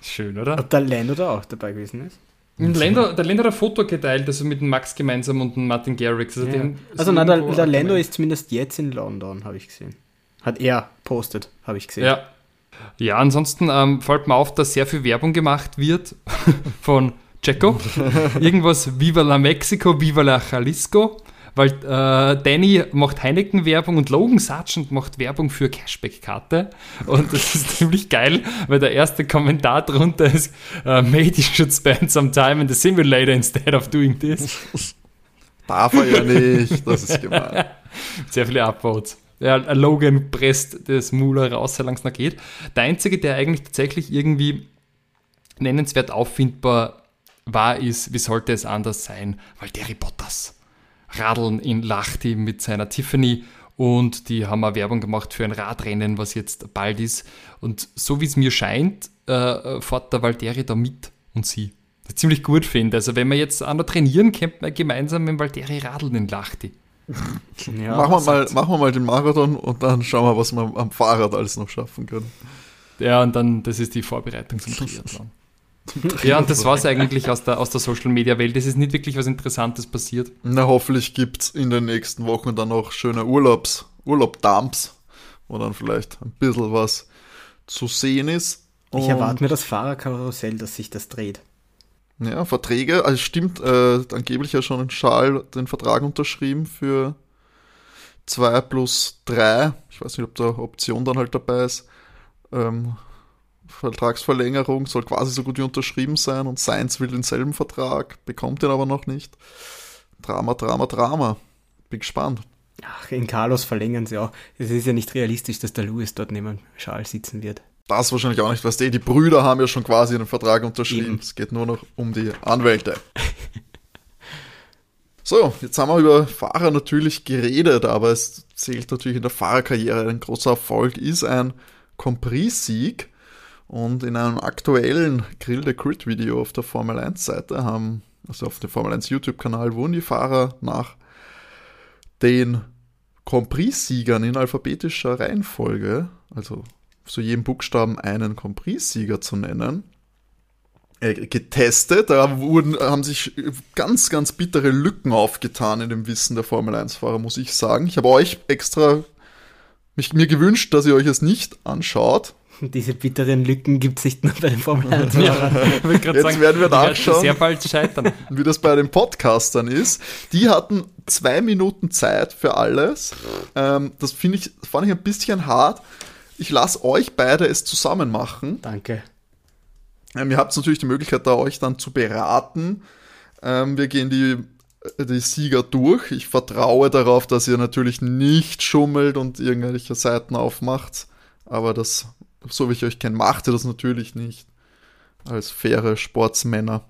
Schön, oder? Ob der Lando da auch dabei gewesen ist? Und Lando, der Lando hat ein Foto geteilt, also mit dem Max gemeinsam und dem Martin Garrix. Also, ja. also nein, der, der Lando ist zumindest jetzt in London, habe ich gesehen. Hat er postet, habe ich gesehen. Ja. Ja, ansonsten ähm, fällt mir auf, dass sehr viel Werbung gemacht wird [laughs] von Checo. [laughs] Irgendwas Viva la Mexico, Viva la Jalisco. Weil äh, Danny macht Heineken-Werbung und Logan Sargent macht Werbung für Cashback-Karte. Und das ist [laughs] ziemlich geil, weil der erste Kommentar drunter ist: uh, Mate, you should spend some time in the simulator instead of doing this. [laughs] Darf er ja nicht, das ist gemein. [laughs] Sehr viele Upvotes. Ja, Logan presst das Mula raus, solange es noch geht. Der einzige, der eigentlich tatsächlich irgendwie nennenswert auffindbar war, ist, wie sollte es anders sein? Weil Derry Bottas radeln in Lachti mit seiner Tiffany und die haben auch Werbung gemacht für ein Radrennen, was jetzt bald ist. Und so wie es mir scheint, äh, fährt der Valtteri da mit und sie. Das ziemlich gut finde. Also wenn wir jetzt auch noch trainieren, könnte man gemeinsam mit Valtteri radeln in Lachti. Ja, machen, wir mal, machen wir mal den Marathon und dann schauen wir, was wir am Fahrrad alles noch schaffen können. Ja, und dann, das ist die Vorbereitung zum [laughs] Triathlon. [laughs] ja, und das war es eigentlich aus der, aus der Social-Media-Welt. Es ist nicht wirklich was Interessantes passiert. Na, hoffentlich gibt es in den nächsten Wochen dann auch schöne Urlaubs, Urlaub-Dumps, wo dann vielleicht ein bisschen was zu sehen ist. Ich erwarte mir das Fahrerkarussell, dass sich das dreht. Ja, Verträge, also stimmt, äh, angeblich ja schon in Schal den Vertrag unterschrieben für 2 plus 3. Ich weiß nicht, ob da Option dann halt dabei ist. Ähm, Vertragsverlängerung soll quasi so gut wie unterschrieben sein und Sainz will denselben Vertrag, bekommt den aber noch nicht. Drama, Drama, Drama. Bin gespannt. Ach, in Carlos verlängern sie auch. Es ist ja nicht realistisch, dass der Lewis dort neben Charles sitzen wird. Das wahrscheinlich auch nicht, was die, die Brüder haben ja schon quasi einen Vertrag unterschrieben. Eben. Es geht nur noch um die Anwälte. [laughs] so, jetzt haben wir über Fahrer natürlich geredet, aber es zählt natürlich in der Fahrerkarriere. Ein großer Erfolg ist ein Compris-Sieg. Und in einem aktuellen Grill the Crit Video auf der Formel 1 Seite haben, also auf dem Formel 1 YouTube-Kanal, wurden die Fahrer nach den Compris-Siegern in alphabetischer Reihenfolge, also zu jedem Buchstaben einen Compris-Sieger zu nennen, äh, getestet. Da wurden, haben sich ganz, ganz bittere Lücken aufgetan in dem Wissen der Formel 1-Fahrer, muss ich sagen. Ich habe euch extra mich, mir gewünscht, dass ihr euch es nicht anschaut, [laughs] diese bitteren Lücken gibt es nicht nur bei den Formel 1 [laughs] ja, Jetzt sagen, werden wir nachschauen, sehr bald scheitern. [laughs] wie das bei den Podcastern ist. Die hatten zwei Minuten Zeit für alles. Ähm, das finde ich, fand ich ein bisschen hart. Ich lasse euch beide es zusammen machen. Danke. Ähm, ihr habt natürlich die Möglichkeit, da euch dann zu beraten. Ähm, wir gehen die die Sieger durch. Ich vertraue darauf, dass ihr natürlich nicht schummelt und irgendwelche Seiten aufmacht. Aber das so wie ich euch kenne, macht ihr das natürlich nicht. Als faire Sportsmänner.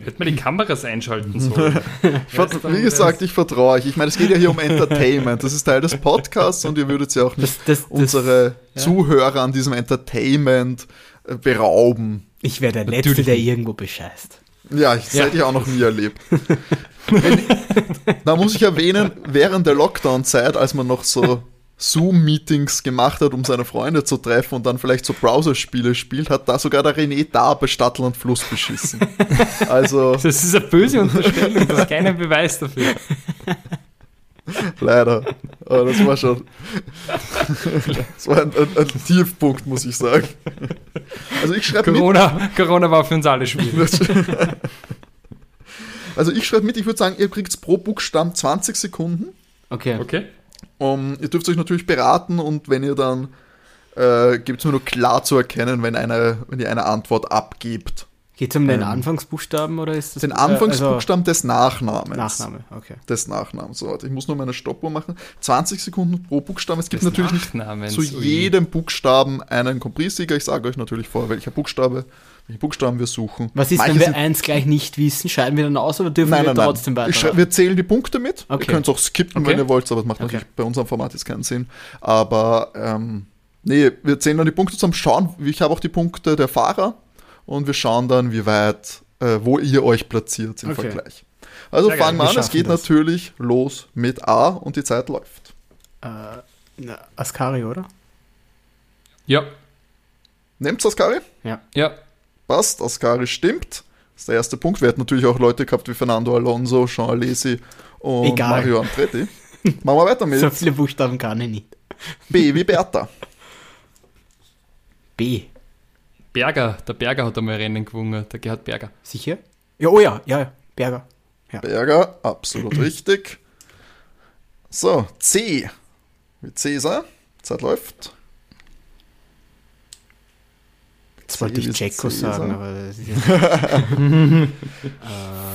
Hätte man die Kameras einschalten sollen. [laughs] Wie gesagt, ich vertraue euch. Ich meine, es geht ja hier um Entertainment. Das ist Teil des Podcasts und ihr würdet ja auch nicht das, das, unsere das, Zuhörer an diesem Entertainment äh, berauben. Ich wäre der Letzte, Natürlich. der irgendwo bescheißt. Ja, ich, das ja. hätte ich auch noch nie erlebt. [laughs] da muss ich erwähnen, während der Lockdown-Zeit, als man noch so Zoom-Meetings gemacht hat, um seine Freunde zu treffen und dann vielleicht so Browserspiele spielt, hat da sogar der René da bei Stadtl und Fluss beschissen. [laughs] Also. Das ist eine böse Unterstellung, das ist kein Beweis dafür. Leider. Aber das war schon. Das war ein, ein, ein Tiefpunkt, muss ich sagen. Also ich schreibe Corona, Corona war für uns alle schwierig. Also ich schreibe mit, ich würde sagen, ihr kriegt pro Buchstaben 20 Sekunden. Okay. Okay. Um, ihr dürft euch natürlich beraten und wenn ihr dann äh, gibt es mir nur klar zu erkennen, wenn, eine, wenn ihr eine Antwort abgibt. Geht es um den Ähm, Anfangsbuchstaben oder ist das Den äh, Anfangsbuchstaben des Nachnamens. Also Nachname, okay. Des Nachnamens. So, ich muss nur meine Stoppuhr machen. 20 Sekunden pro Buchstaben. Es gibt Des natürlich nicht zu jedem Buchstaben einen Komprissieger. Ich sage euch natürlich vor, welcher Buchstabe, welche Buchstaben wir suchen. Was ist, Manche wenn wir eins gleich nicht wissen? Scheiden wir dann aus oder dürfen Nein, wir nein, trotzdem nein. Weiter? wir zählen die Punkte mit. Okay. Ihr könnt es auch skippen, Okay. wenn ihr wollt, aber das macht Okay. natürlich bei unserem Format jetzt keinen Sinn. Aber ähm, nee, wir zählen dann die Punkte zusammen, schauen, ich habe auch die Punkte der Fahrer und wir schauen dann, wie weit, äh, wo ihr euch platziert im Okay. Vergleich. Also Sehr geil, fangen wir wir an, es geht das. natürlich los mit A und die Zeit läuft. äh, na, Ascari, oder? Ja. Nehmt Ascari? Ja. Ja. Passt, Ascari stimmt. Das ist der erste Punkt. Wir hätten natürlich auch Leute gehabt wie Fernando Alonso, Jean Alesi und Egal. Mario Andretti. [laughs] Machen wir weiter mit So viele Buchstaben kann ich nicht. B wie Bertha. B. Berger, der Berger hat einmal Rennen gewonnen, der Gerhard Berger. Sicher? Ja, oh ja, ja, ja. Berger. Berger, absolut [clears throat] richtig. So, C. Wie Cäsar. Zeit läuft. Jetzt wollte ich Jacko sagen, aber das ist [laughs] ja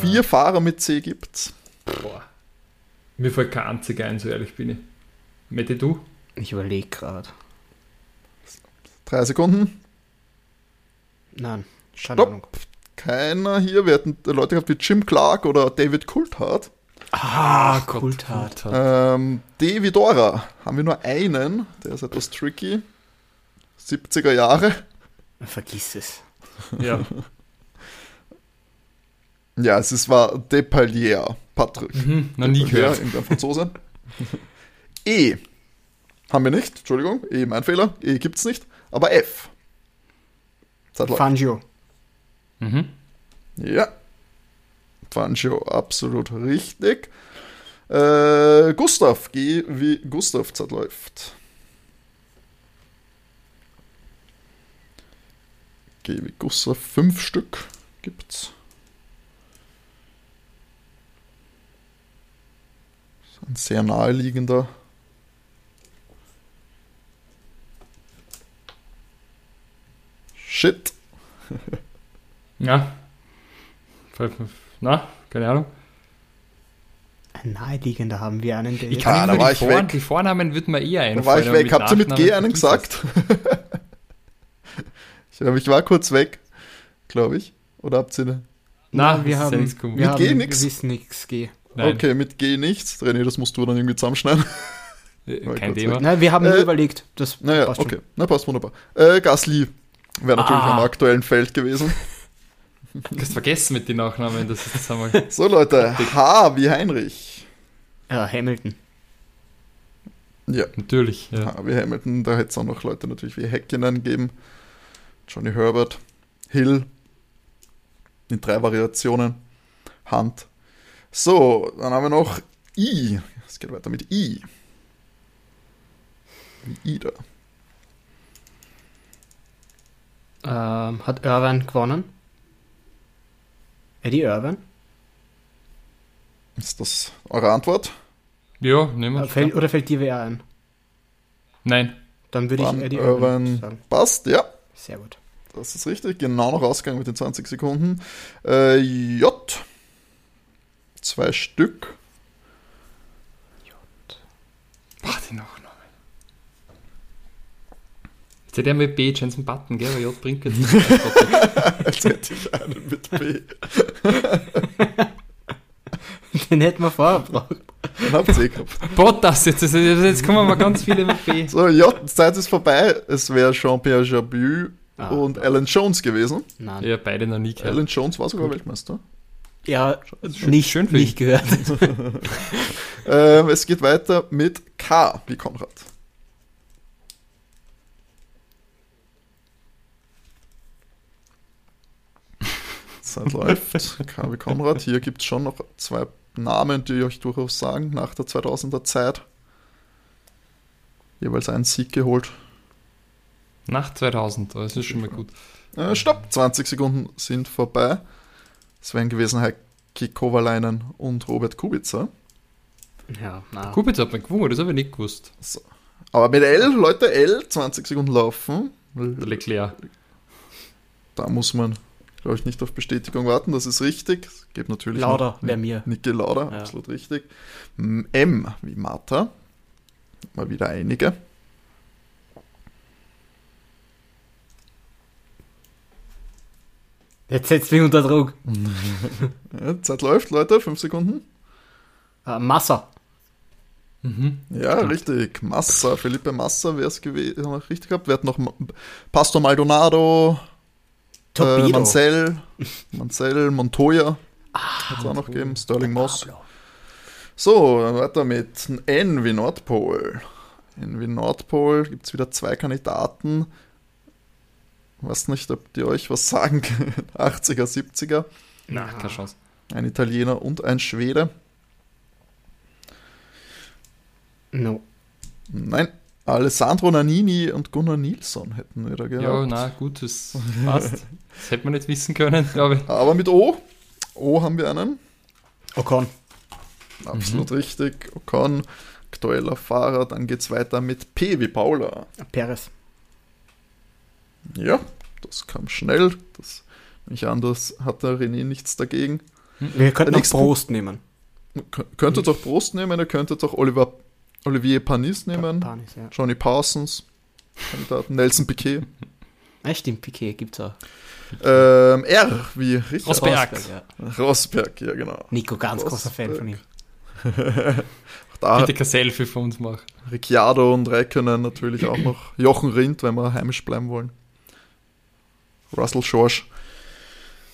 Vier Fahrer mit C gibt's. Boah. Mir fällt kein einziger ein, so ehrlich bin ich. Mette, du? Ich überlege gerade. Drei Sekunden. Nein, keine Stopp. Ahnung. Keiner hier. Wir hätten Leute gehabt wie Jim Clark oder David Coulthard. Ah, Kulthard. Coulthard. Ähm, D wie Dora. Haben wir nur einen. Der ist etwas tricky. 70er Jahre. Vergiss es. Ja. [laughs] Ja, es ist, war Depalier. Patrick. Mhm, noch nie gehört. irgendein Franzose. E. Haben wir nicht, Entschuldigung. E, mein Fehler. E gibt's nicht. Aber F. Zeit läuft. Fangio. Mhm. Ja. Fangio, absolut richtig. Äh, Gustav, G wie Gustav, Zeit läuft. G wie Gustav, fünf Stück gibt's. Das ist ein sehr naheliegender. Shit. [laughs] Ja. Na, keine Ahnung. Ein naheliegender haben wir einen, der Ich kann Ah, da immer war die, ich Vor weg. die Vornamen würden mir eher einfallen. Da war ich weg. mit Habt ihr mit G einen gesagt? [laughs] ich, ich war kurz weg, glaube ich. Oder habt ihr eine? Na, wir ja haben, nichts wir Mit G haben, nix? Wir wissen nichts, G. Nein, Okay, mit G nichts. René, das musst du dann irgendwie zusammenschneiden. [laughs] äh, kein Thema. Nein, wir haben Äh, nur überlegt. Das Naja, passt schon. okay. Na, passt wunderbar. Äh, Gasly wäre natürlich Ah. am aktuellen Feld gewesen. [laughs] Du hast vergessen mit den Nachnamen. Das ist das einmal. So, Leute. H wie Heinrich. Ja, Hamilton. Ja, Natürlich. Ja. H wie Hamilton. Da hätte es auch noch Leute natürlich wie Häkkinen geben. Johnny Herbert. Hill. In drei Variationen. Hand. So, dann haben wir noch I. Es geht weiter mit I. Wie Ida. Ähm, hat Irvine gewonnen? Eddie Irvine? Ist das eure Antwort? Ja, nehmen Äh, wir. fällt, oder fällt dir wer ein? Nein. Dann würde ich Eddie Irvine Irvine sagen. passt, ja. Sehr gut. Das ist richtig. Genau noch ausgegangen mit den 20 Sekunden. Äh, J. Zwei Stück. Boah, die Nachnamen. Jetzt hätte er mit B Jensen Button, gell? Aber J bringt jetzt [laughs] nicht. Als hätte ich einen mit B. [laughs] Den hätten wir vorher gebraucht. Habt ihr eh gehabt. Bottas, jetzt, jetzt, jetzt kommen wir ganz viele B. So, J. die Zeit ist vorbei. Es wäre Jean-Pierre Jabut Ah. und Alan Jones gewesen. Nein. Ja, beide noch nie gehört. Alan Jones war sogar Weltmeister. Ja, schön- nicht, schön für nicht gehört. [laughs] Ähm, es geht weiter mit K wie Konrad. [laughs] Zeit läuft. K wie Konrad. Hier gibt es schon noch zwei Namen, die euch durchaus sagen, nach der 2000er Zeit. Jeweils einen Sieg geholt. Nach 2000, das ist schon mal gut. Äh, stopp, 20 Sekunden sind vorbei. Es wären gewesen Heik Heikki Kovalainen und Robert Kubica. Ja, na. Kubica hat man gewonnen, das habe ich nicht gewusst. So. Aber mit L, Leute, L, 20 Sekunden laufen. Leclerc. Da muss man, glaube ich, nicht auf Bestätigung warten. Das ist richtig. Es gibt natürlich Lauder wäre mir. Niki Lauda, Ja. absolut richtig. M wie Martha. Mal wieder einige. Jetzt setzt mich unter Druck. [laughs] Ja, Zeit läuft, Leute, 5 Sekunden. Äh, Massa. Mhm. Ja, richtig. Massa, Felipe Massa wäre es gewesen. Richtig gehabt. Wir hatten noch Pastor Maldonado, äh, Torpedo. Mansell, Mansell, Montoya. Ah, Hat es auch noch gegeben. Sterling Moss. So, weiter mit N wie Nordpol. N wie Nordpol gibt es wieder zwei Kandidaten. Weiß nicht, ob die euch was sagen können. [laughs] 80er, 70er. Na, keine Chance. Ein Italiener und ein Schwede. No. Nein, Alessandro Nannini und Gunnar Nilsson hätten wir da gehabt. Ja, na gut, das passt. Das hätte man nicht wissen können, glaube ich. Aber mit O. O haben wir einen. Ocon. Absolut richtig. Ocon, aktueller Fahrer. Dann geht es weiter mit P wie Paula. Perez. Ja, das kam schnell. Das nicht anders hat der René nichts dagegen. Wir könnten auch nächste Prost nehmen. Kö- Könntet auch Prost nehmen, ihr könntet auch Oliver, Olivier Panis nehmen. Panis, ja. Johnny Parsons. Kandidaten. Nelson Piquet. Ja, stimmt, Piquet gibt's auch. Ähm, R wie Richard. Rosberg. Rosberg, ja. Rosberg, ja genau. Nico, ganz großer Fan Rosberg. von ihm. [laughs] Da Bitte kein Selfie von uns machen. Ricciardo und Räikkönen natürlich auch noch. Jochen Rindt, wenn wir heimisch bleiben wollen. Russell Schorsch.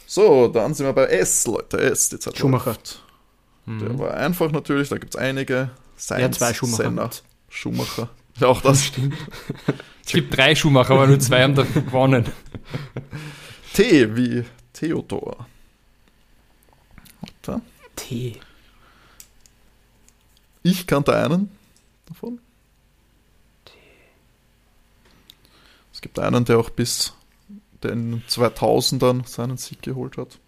So, dann sind wir bei S, Leute. S, die Zeit Schumacher. läuft. Der war einfach natürlich, da gibt es einige. Sainz, Ja, zwei Schumacher. Senna, Schumacher. Ja, auch das stimmt. [laughs] Es gibt drei Schuhmacher, aber nur zwei haben da [laughs] gewonnen. T wie Theodor. Warte. T. Ich kannte einen davon. Es gibt einen, der auch bis den 2000ern seinen Sieg geholt hat.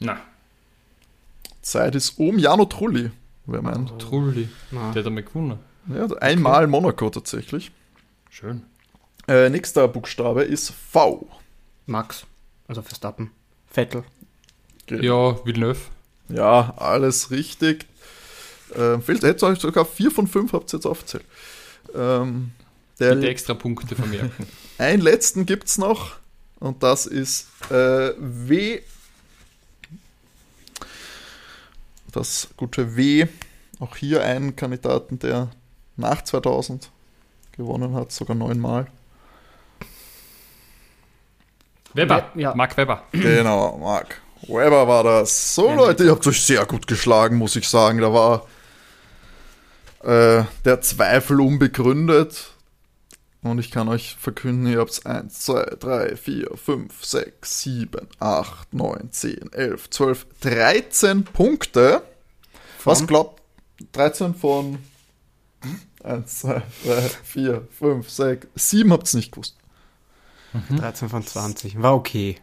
Na, Zeit ist um Jano Trulli, wer meint. Trulli. Na. Der hat einmal gewonnen. Ja, einmal Monaco tatsächlich. Schön. Äh, nächster Buchstabe ist V. Max. Also Verstappen. Vettel. Geht. Ja, Villeneuve. Ja, alles richtig. Ähm, fehlt, hätte euch sogar vier von fünf habt ihr jetzt aufgezählt. Ähm, der, Bitte extra Punkte vermerken. [laughs] einen letzten gibt es noch und das ist äh, W. Das gute W. Auch hier einen Kandidaten, der nach 2000 gewonnen hat, sogar neunmal. Weber. Ja. Mark Weber. Genau, Mark. Weber war das. So, Ja, Leute, ihr habt euch sehr gut geschlagen, muss ich sagen. Da war äh, der Zweifel unbegründet. Und ich kann euch verkünden, ihr habt 1, 2, 3, 4, 5, 6, 7, 8, 9, 10, 11, 12, 13 Punkte. Was Von? glaubt 13 von 1, 2, 3, 4, 5, 6, 7 habt ihr nicht gewusst. 13 von 20. War okay.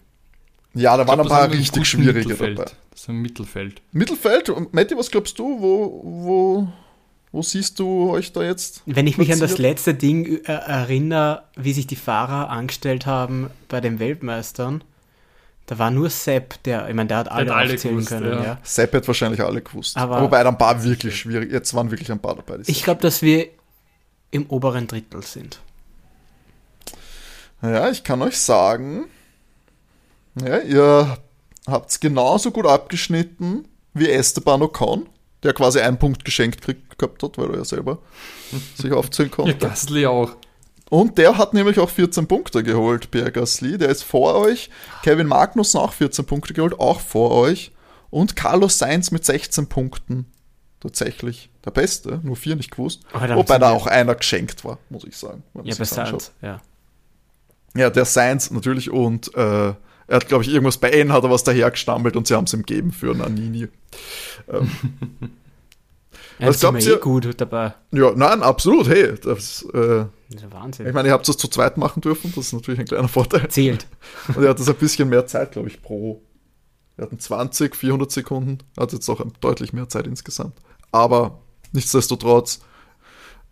Ja, da waren ein Ich glaub, das paar richtig schwierige Mittelfeld. dabei. Das ist im Mittelfeld. Mittelfeld. Und Matti, was glaubst du? Wo, wo, wo siehst du euch da jetzt? Wenn ich mich an das letzte Ding äh, erinnere, wie sich die Fahrer angestellt haben bei den Weltmeistern, da war nur Sepp, der, ich meine, der hat alle, alle aufzählen gewusst, können, ja. ja. Sepp hat wahrscheinlich alle gewusst. Aber- Wobei ein paar wirklich schwierig. Jetzt waren wirklich ein paar dabei. Ich glaube, dass wir im oberen Drittel sind. Ja, ich kann euch sagen, ja, ihr habt es genauso gut abgeschnitten wie Esteban Ocon, der quasi einen Punkt geschenkt kriegt, gehabt hat, weil er ja selber sich aufzählen Ja, konnte. Gasly auch. Und der hat nämlich auch 14 Punkte geholt, Pierre Gasly. Der ist vor euch. Kevin Magnussen auch 14 Punkte geholt, auch vor euch. Und Carlos Sainz mit 16 Punkten. Tatsächlich der Beste, nur vier nicht gewusst. Wobei da auch einer geschenkt war, muss ich sagen. Ja, bei. Sainz, ja. Ja, der Sainz natürlich und äh, er hat, glaube ich, irgendwas bei N hat er was dahergestammelt und sie haben es ihm gegeben für Nannini. ähm, [laughs] Ja, sind glaubt eh ihr? gut dabei. Ja, nein, absolut. Hey, das, äh, Das ist Wahnsinn. ich meine, ihr habt es zu zweit machen dürfen. Das ist natürlich ein kleiner Vorteil. Zählt. [laughs] Und er hat das ein bisschen mehr Zeit, glaube ich, pro. Wir hatten 20, 400 Sekunden. Hat jetzt auch deutlich mehr Zeit insgesamt. Aber nichtsdestotrotz,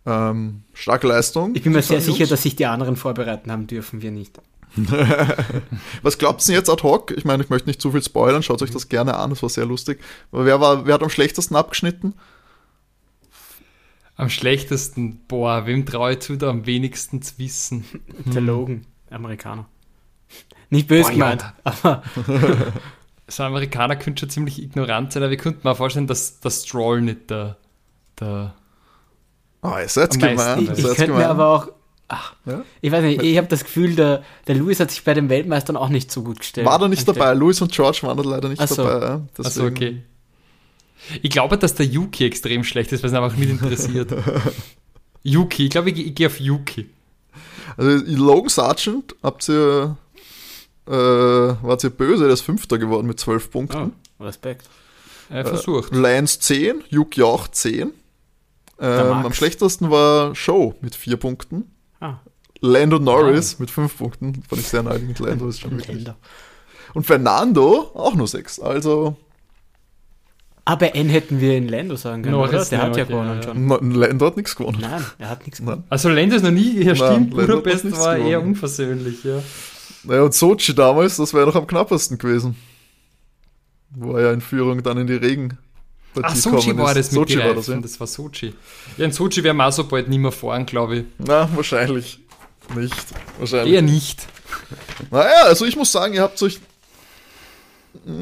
ähm, starke Leistung. Ich bin mir sehr sicher, dass sich die anderen vorbereiten haben dürfen, wir nicht. [laughs] Was glaubt ihr denn jetzt ad hoc? Ich meine, ich möchte nicht zu viel spoilern, schaut euch das gerne an, das war sehr lustig. Aber wer, war, wer hat am schlechtesten abgeschnitten? Am schlechtesten, boah, wem traue ich zu, da am wenigsten zu wissen? [laughs] Der Logan, Amerikaner. Nicht böse gemeint, aber [laughs] So ein Amerikaner könnte schon ziemlich ignorant sein, aber wir könnten mir auch vorstellen, dass der Stroll nicht der, der Ah, ihr seid gemein. ich, ich könnte mir aber auch. Ach, Ja? ich weiß nicht, ich habe das Gefühl, der, der Lewis hat sich bei den Weltmeistern auch nicht so gut gestellt. War da nicht dabei. Louis und George waren da leider nicht Ach so. dabei. ja. Achso, okay. Ich glaube, dass der Yuki extrem schlecht ist, weil es ihn einfach nicht interessiert. [laughs] Yuki, ich glaube, ich, ich gehe auf Yuki. Also Logan Sargent habt ihr, äh, wart ihr böse, der ist Fünfter geworden mit zwölf Punkten. Oh, Respekt. Er versucht. Lance 10, Yuki auch 10. Der Ähm, am schlechtesten war Show mit 4 Punkten. Ah, Lando Norris mit 5 Punkten. Fand ich sehr naheliegend. Lando ist schon wirklich. Und Fernando auch nur 6. Also bei N hätten wir in Lando sagen können, Norris, oder? Der hat ja gewonnen ja. schon. no, Lando hat nichts gewonnen. Nein, er hat nichts gewonnen. Also Lando ist noch nie, ja stimmt, Budapest war eher gewonnen. unversöhnlich, ja. Naja, und Sochi damals, das wäre noch am knappesten gewesen. Wo er ja in Führung dann in die Regen. Ach, Sochi war das mit Sochi war das, ja. das war Sochi. Ja, in Sochi werden wir auch so bald nicht mehr fahren, glaube ich. Na, wahrscheinlich nicht. Wahrscheinlich. Eher nicht. Naja, also ich muss sagen, ihr habt euch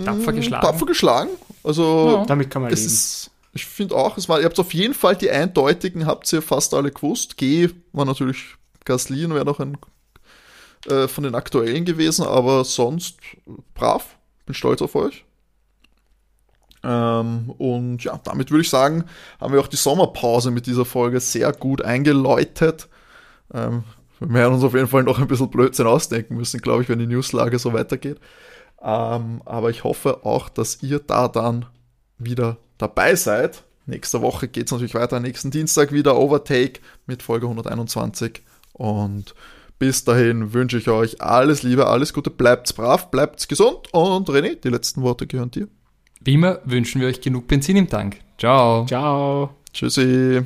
Tapfer mh, geschlagen. tapfer geschlagen. Also Ja. Damit kann man es leben. ist, ich finde auch, es war, ihr habt auf jeden Fall die eindeutigen, habt ihr fast alle gewusst. G war natürlich Gasly und wäre noch ein äh, von den aktuellen gewesen, aber sonst brav. Bin stolz auf euch. Ähm, und ja, damit würde ich sagen, haben wir auch die Sommerpause mit dieser Folge sehr gut eingeläutet. Ähm, wir werden uns auf jeden Fall noch ein bisschen Blödsinn ausdenken müssen, glaube ich, wenn die Newslage so weitergeht. Ähm, aber ich hoffe auch, dass ihr da dann wieder dabei seid. Nächste Woche geht es natürlich weiter. Nächsten Dienstag wieder Overtake mit Folge 121. Und bis dahin wünsche ich euch alles Liebe, alles Gute. Bleibt brav, bleibt gesund. Und René, die letzten Worte gehören dir. Wie immer wünschen wir euch genug Benzin im Tank. Ciao. Ciao. Tschüssi.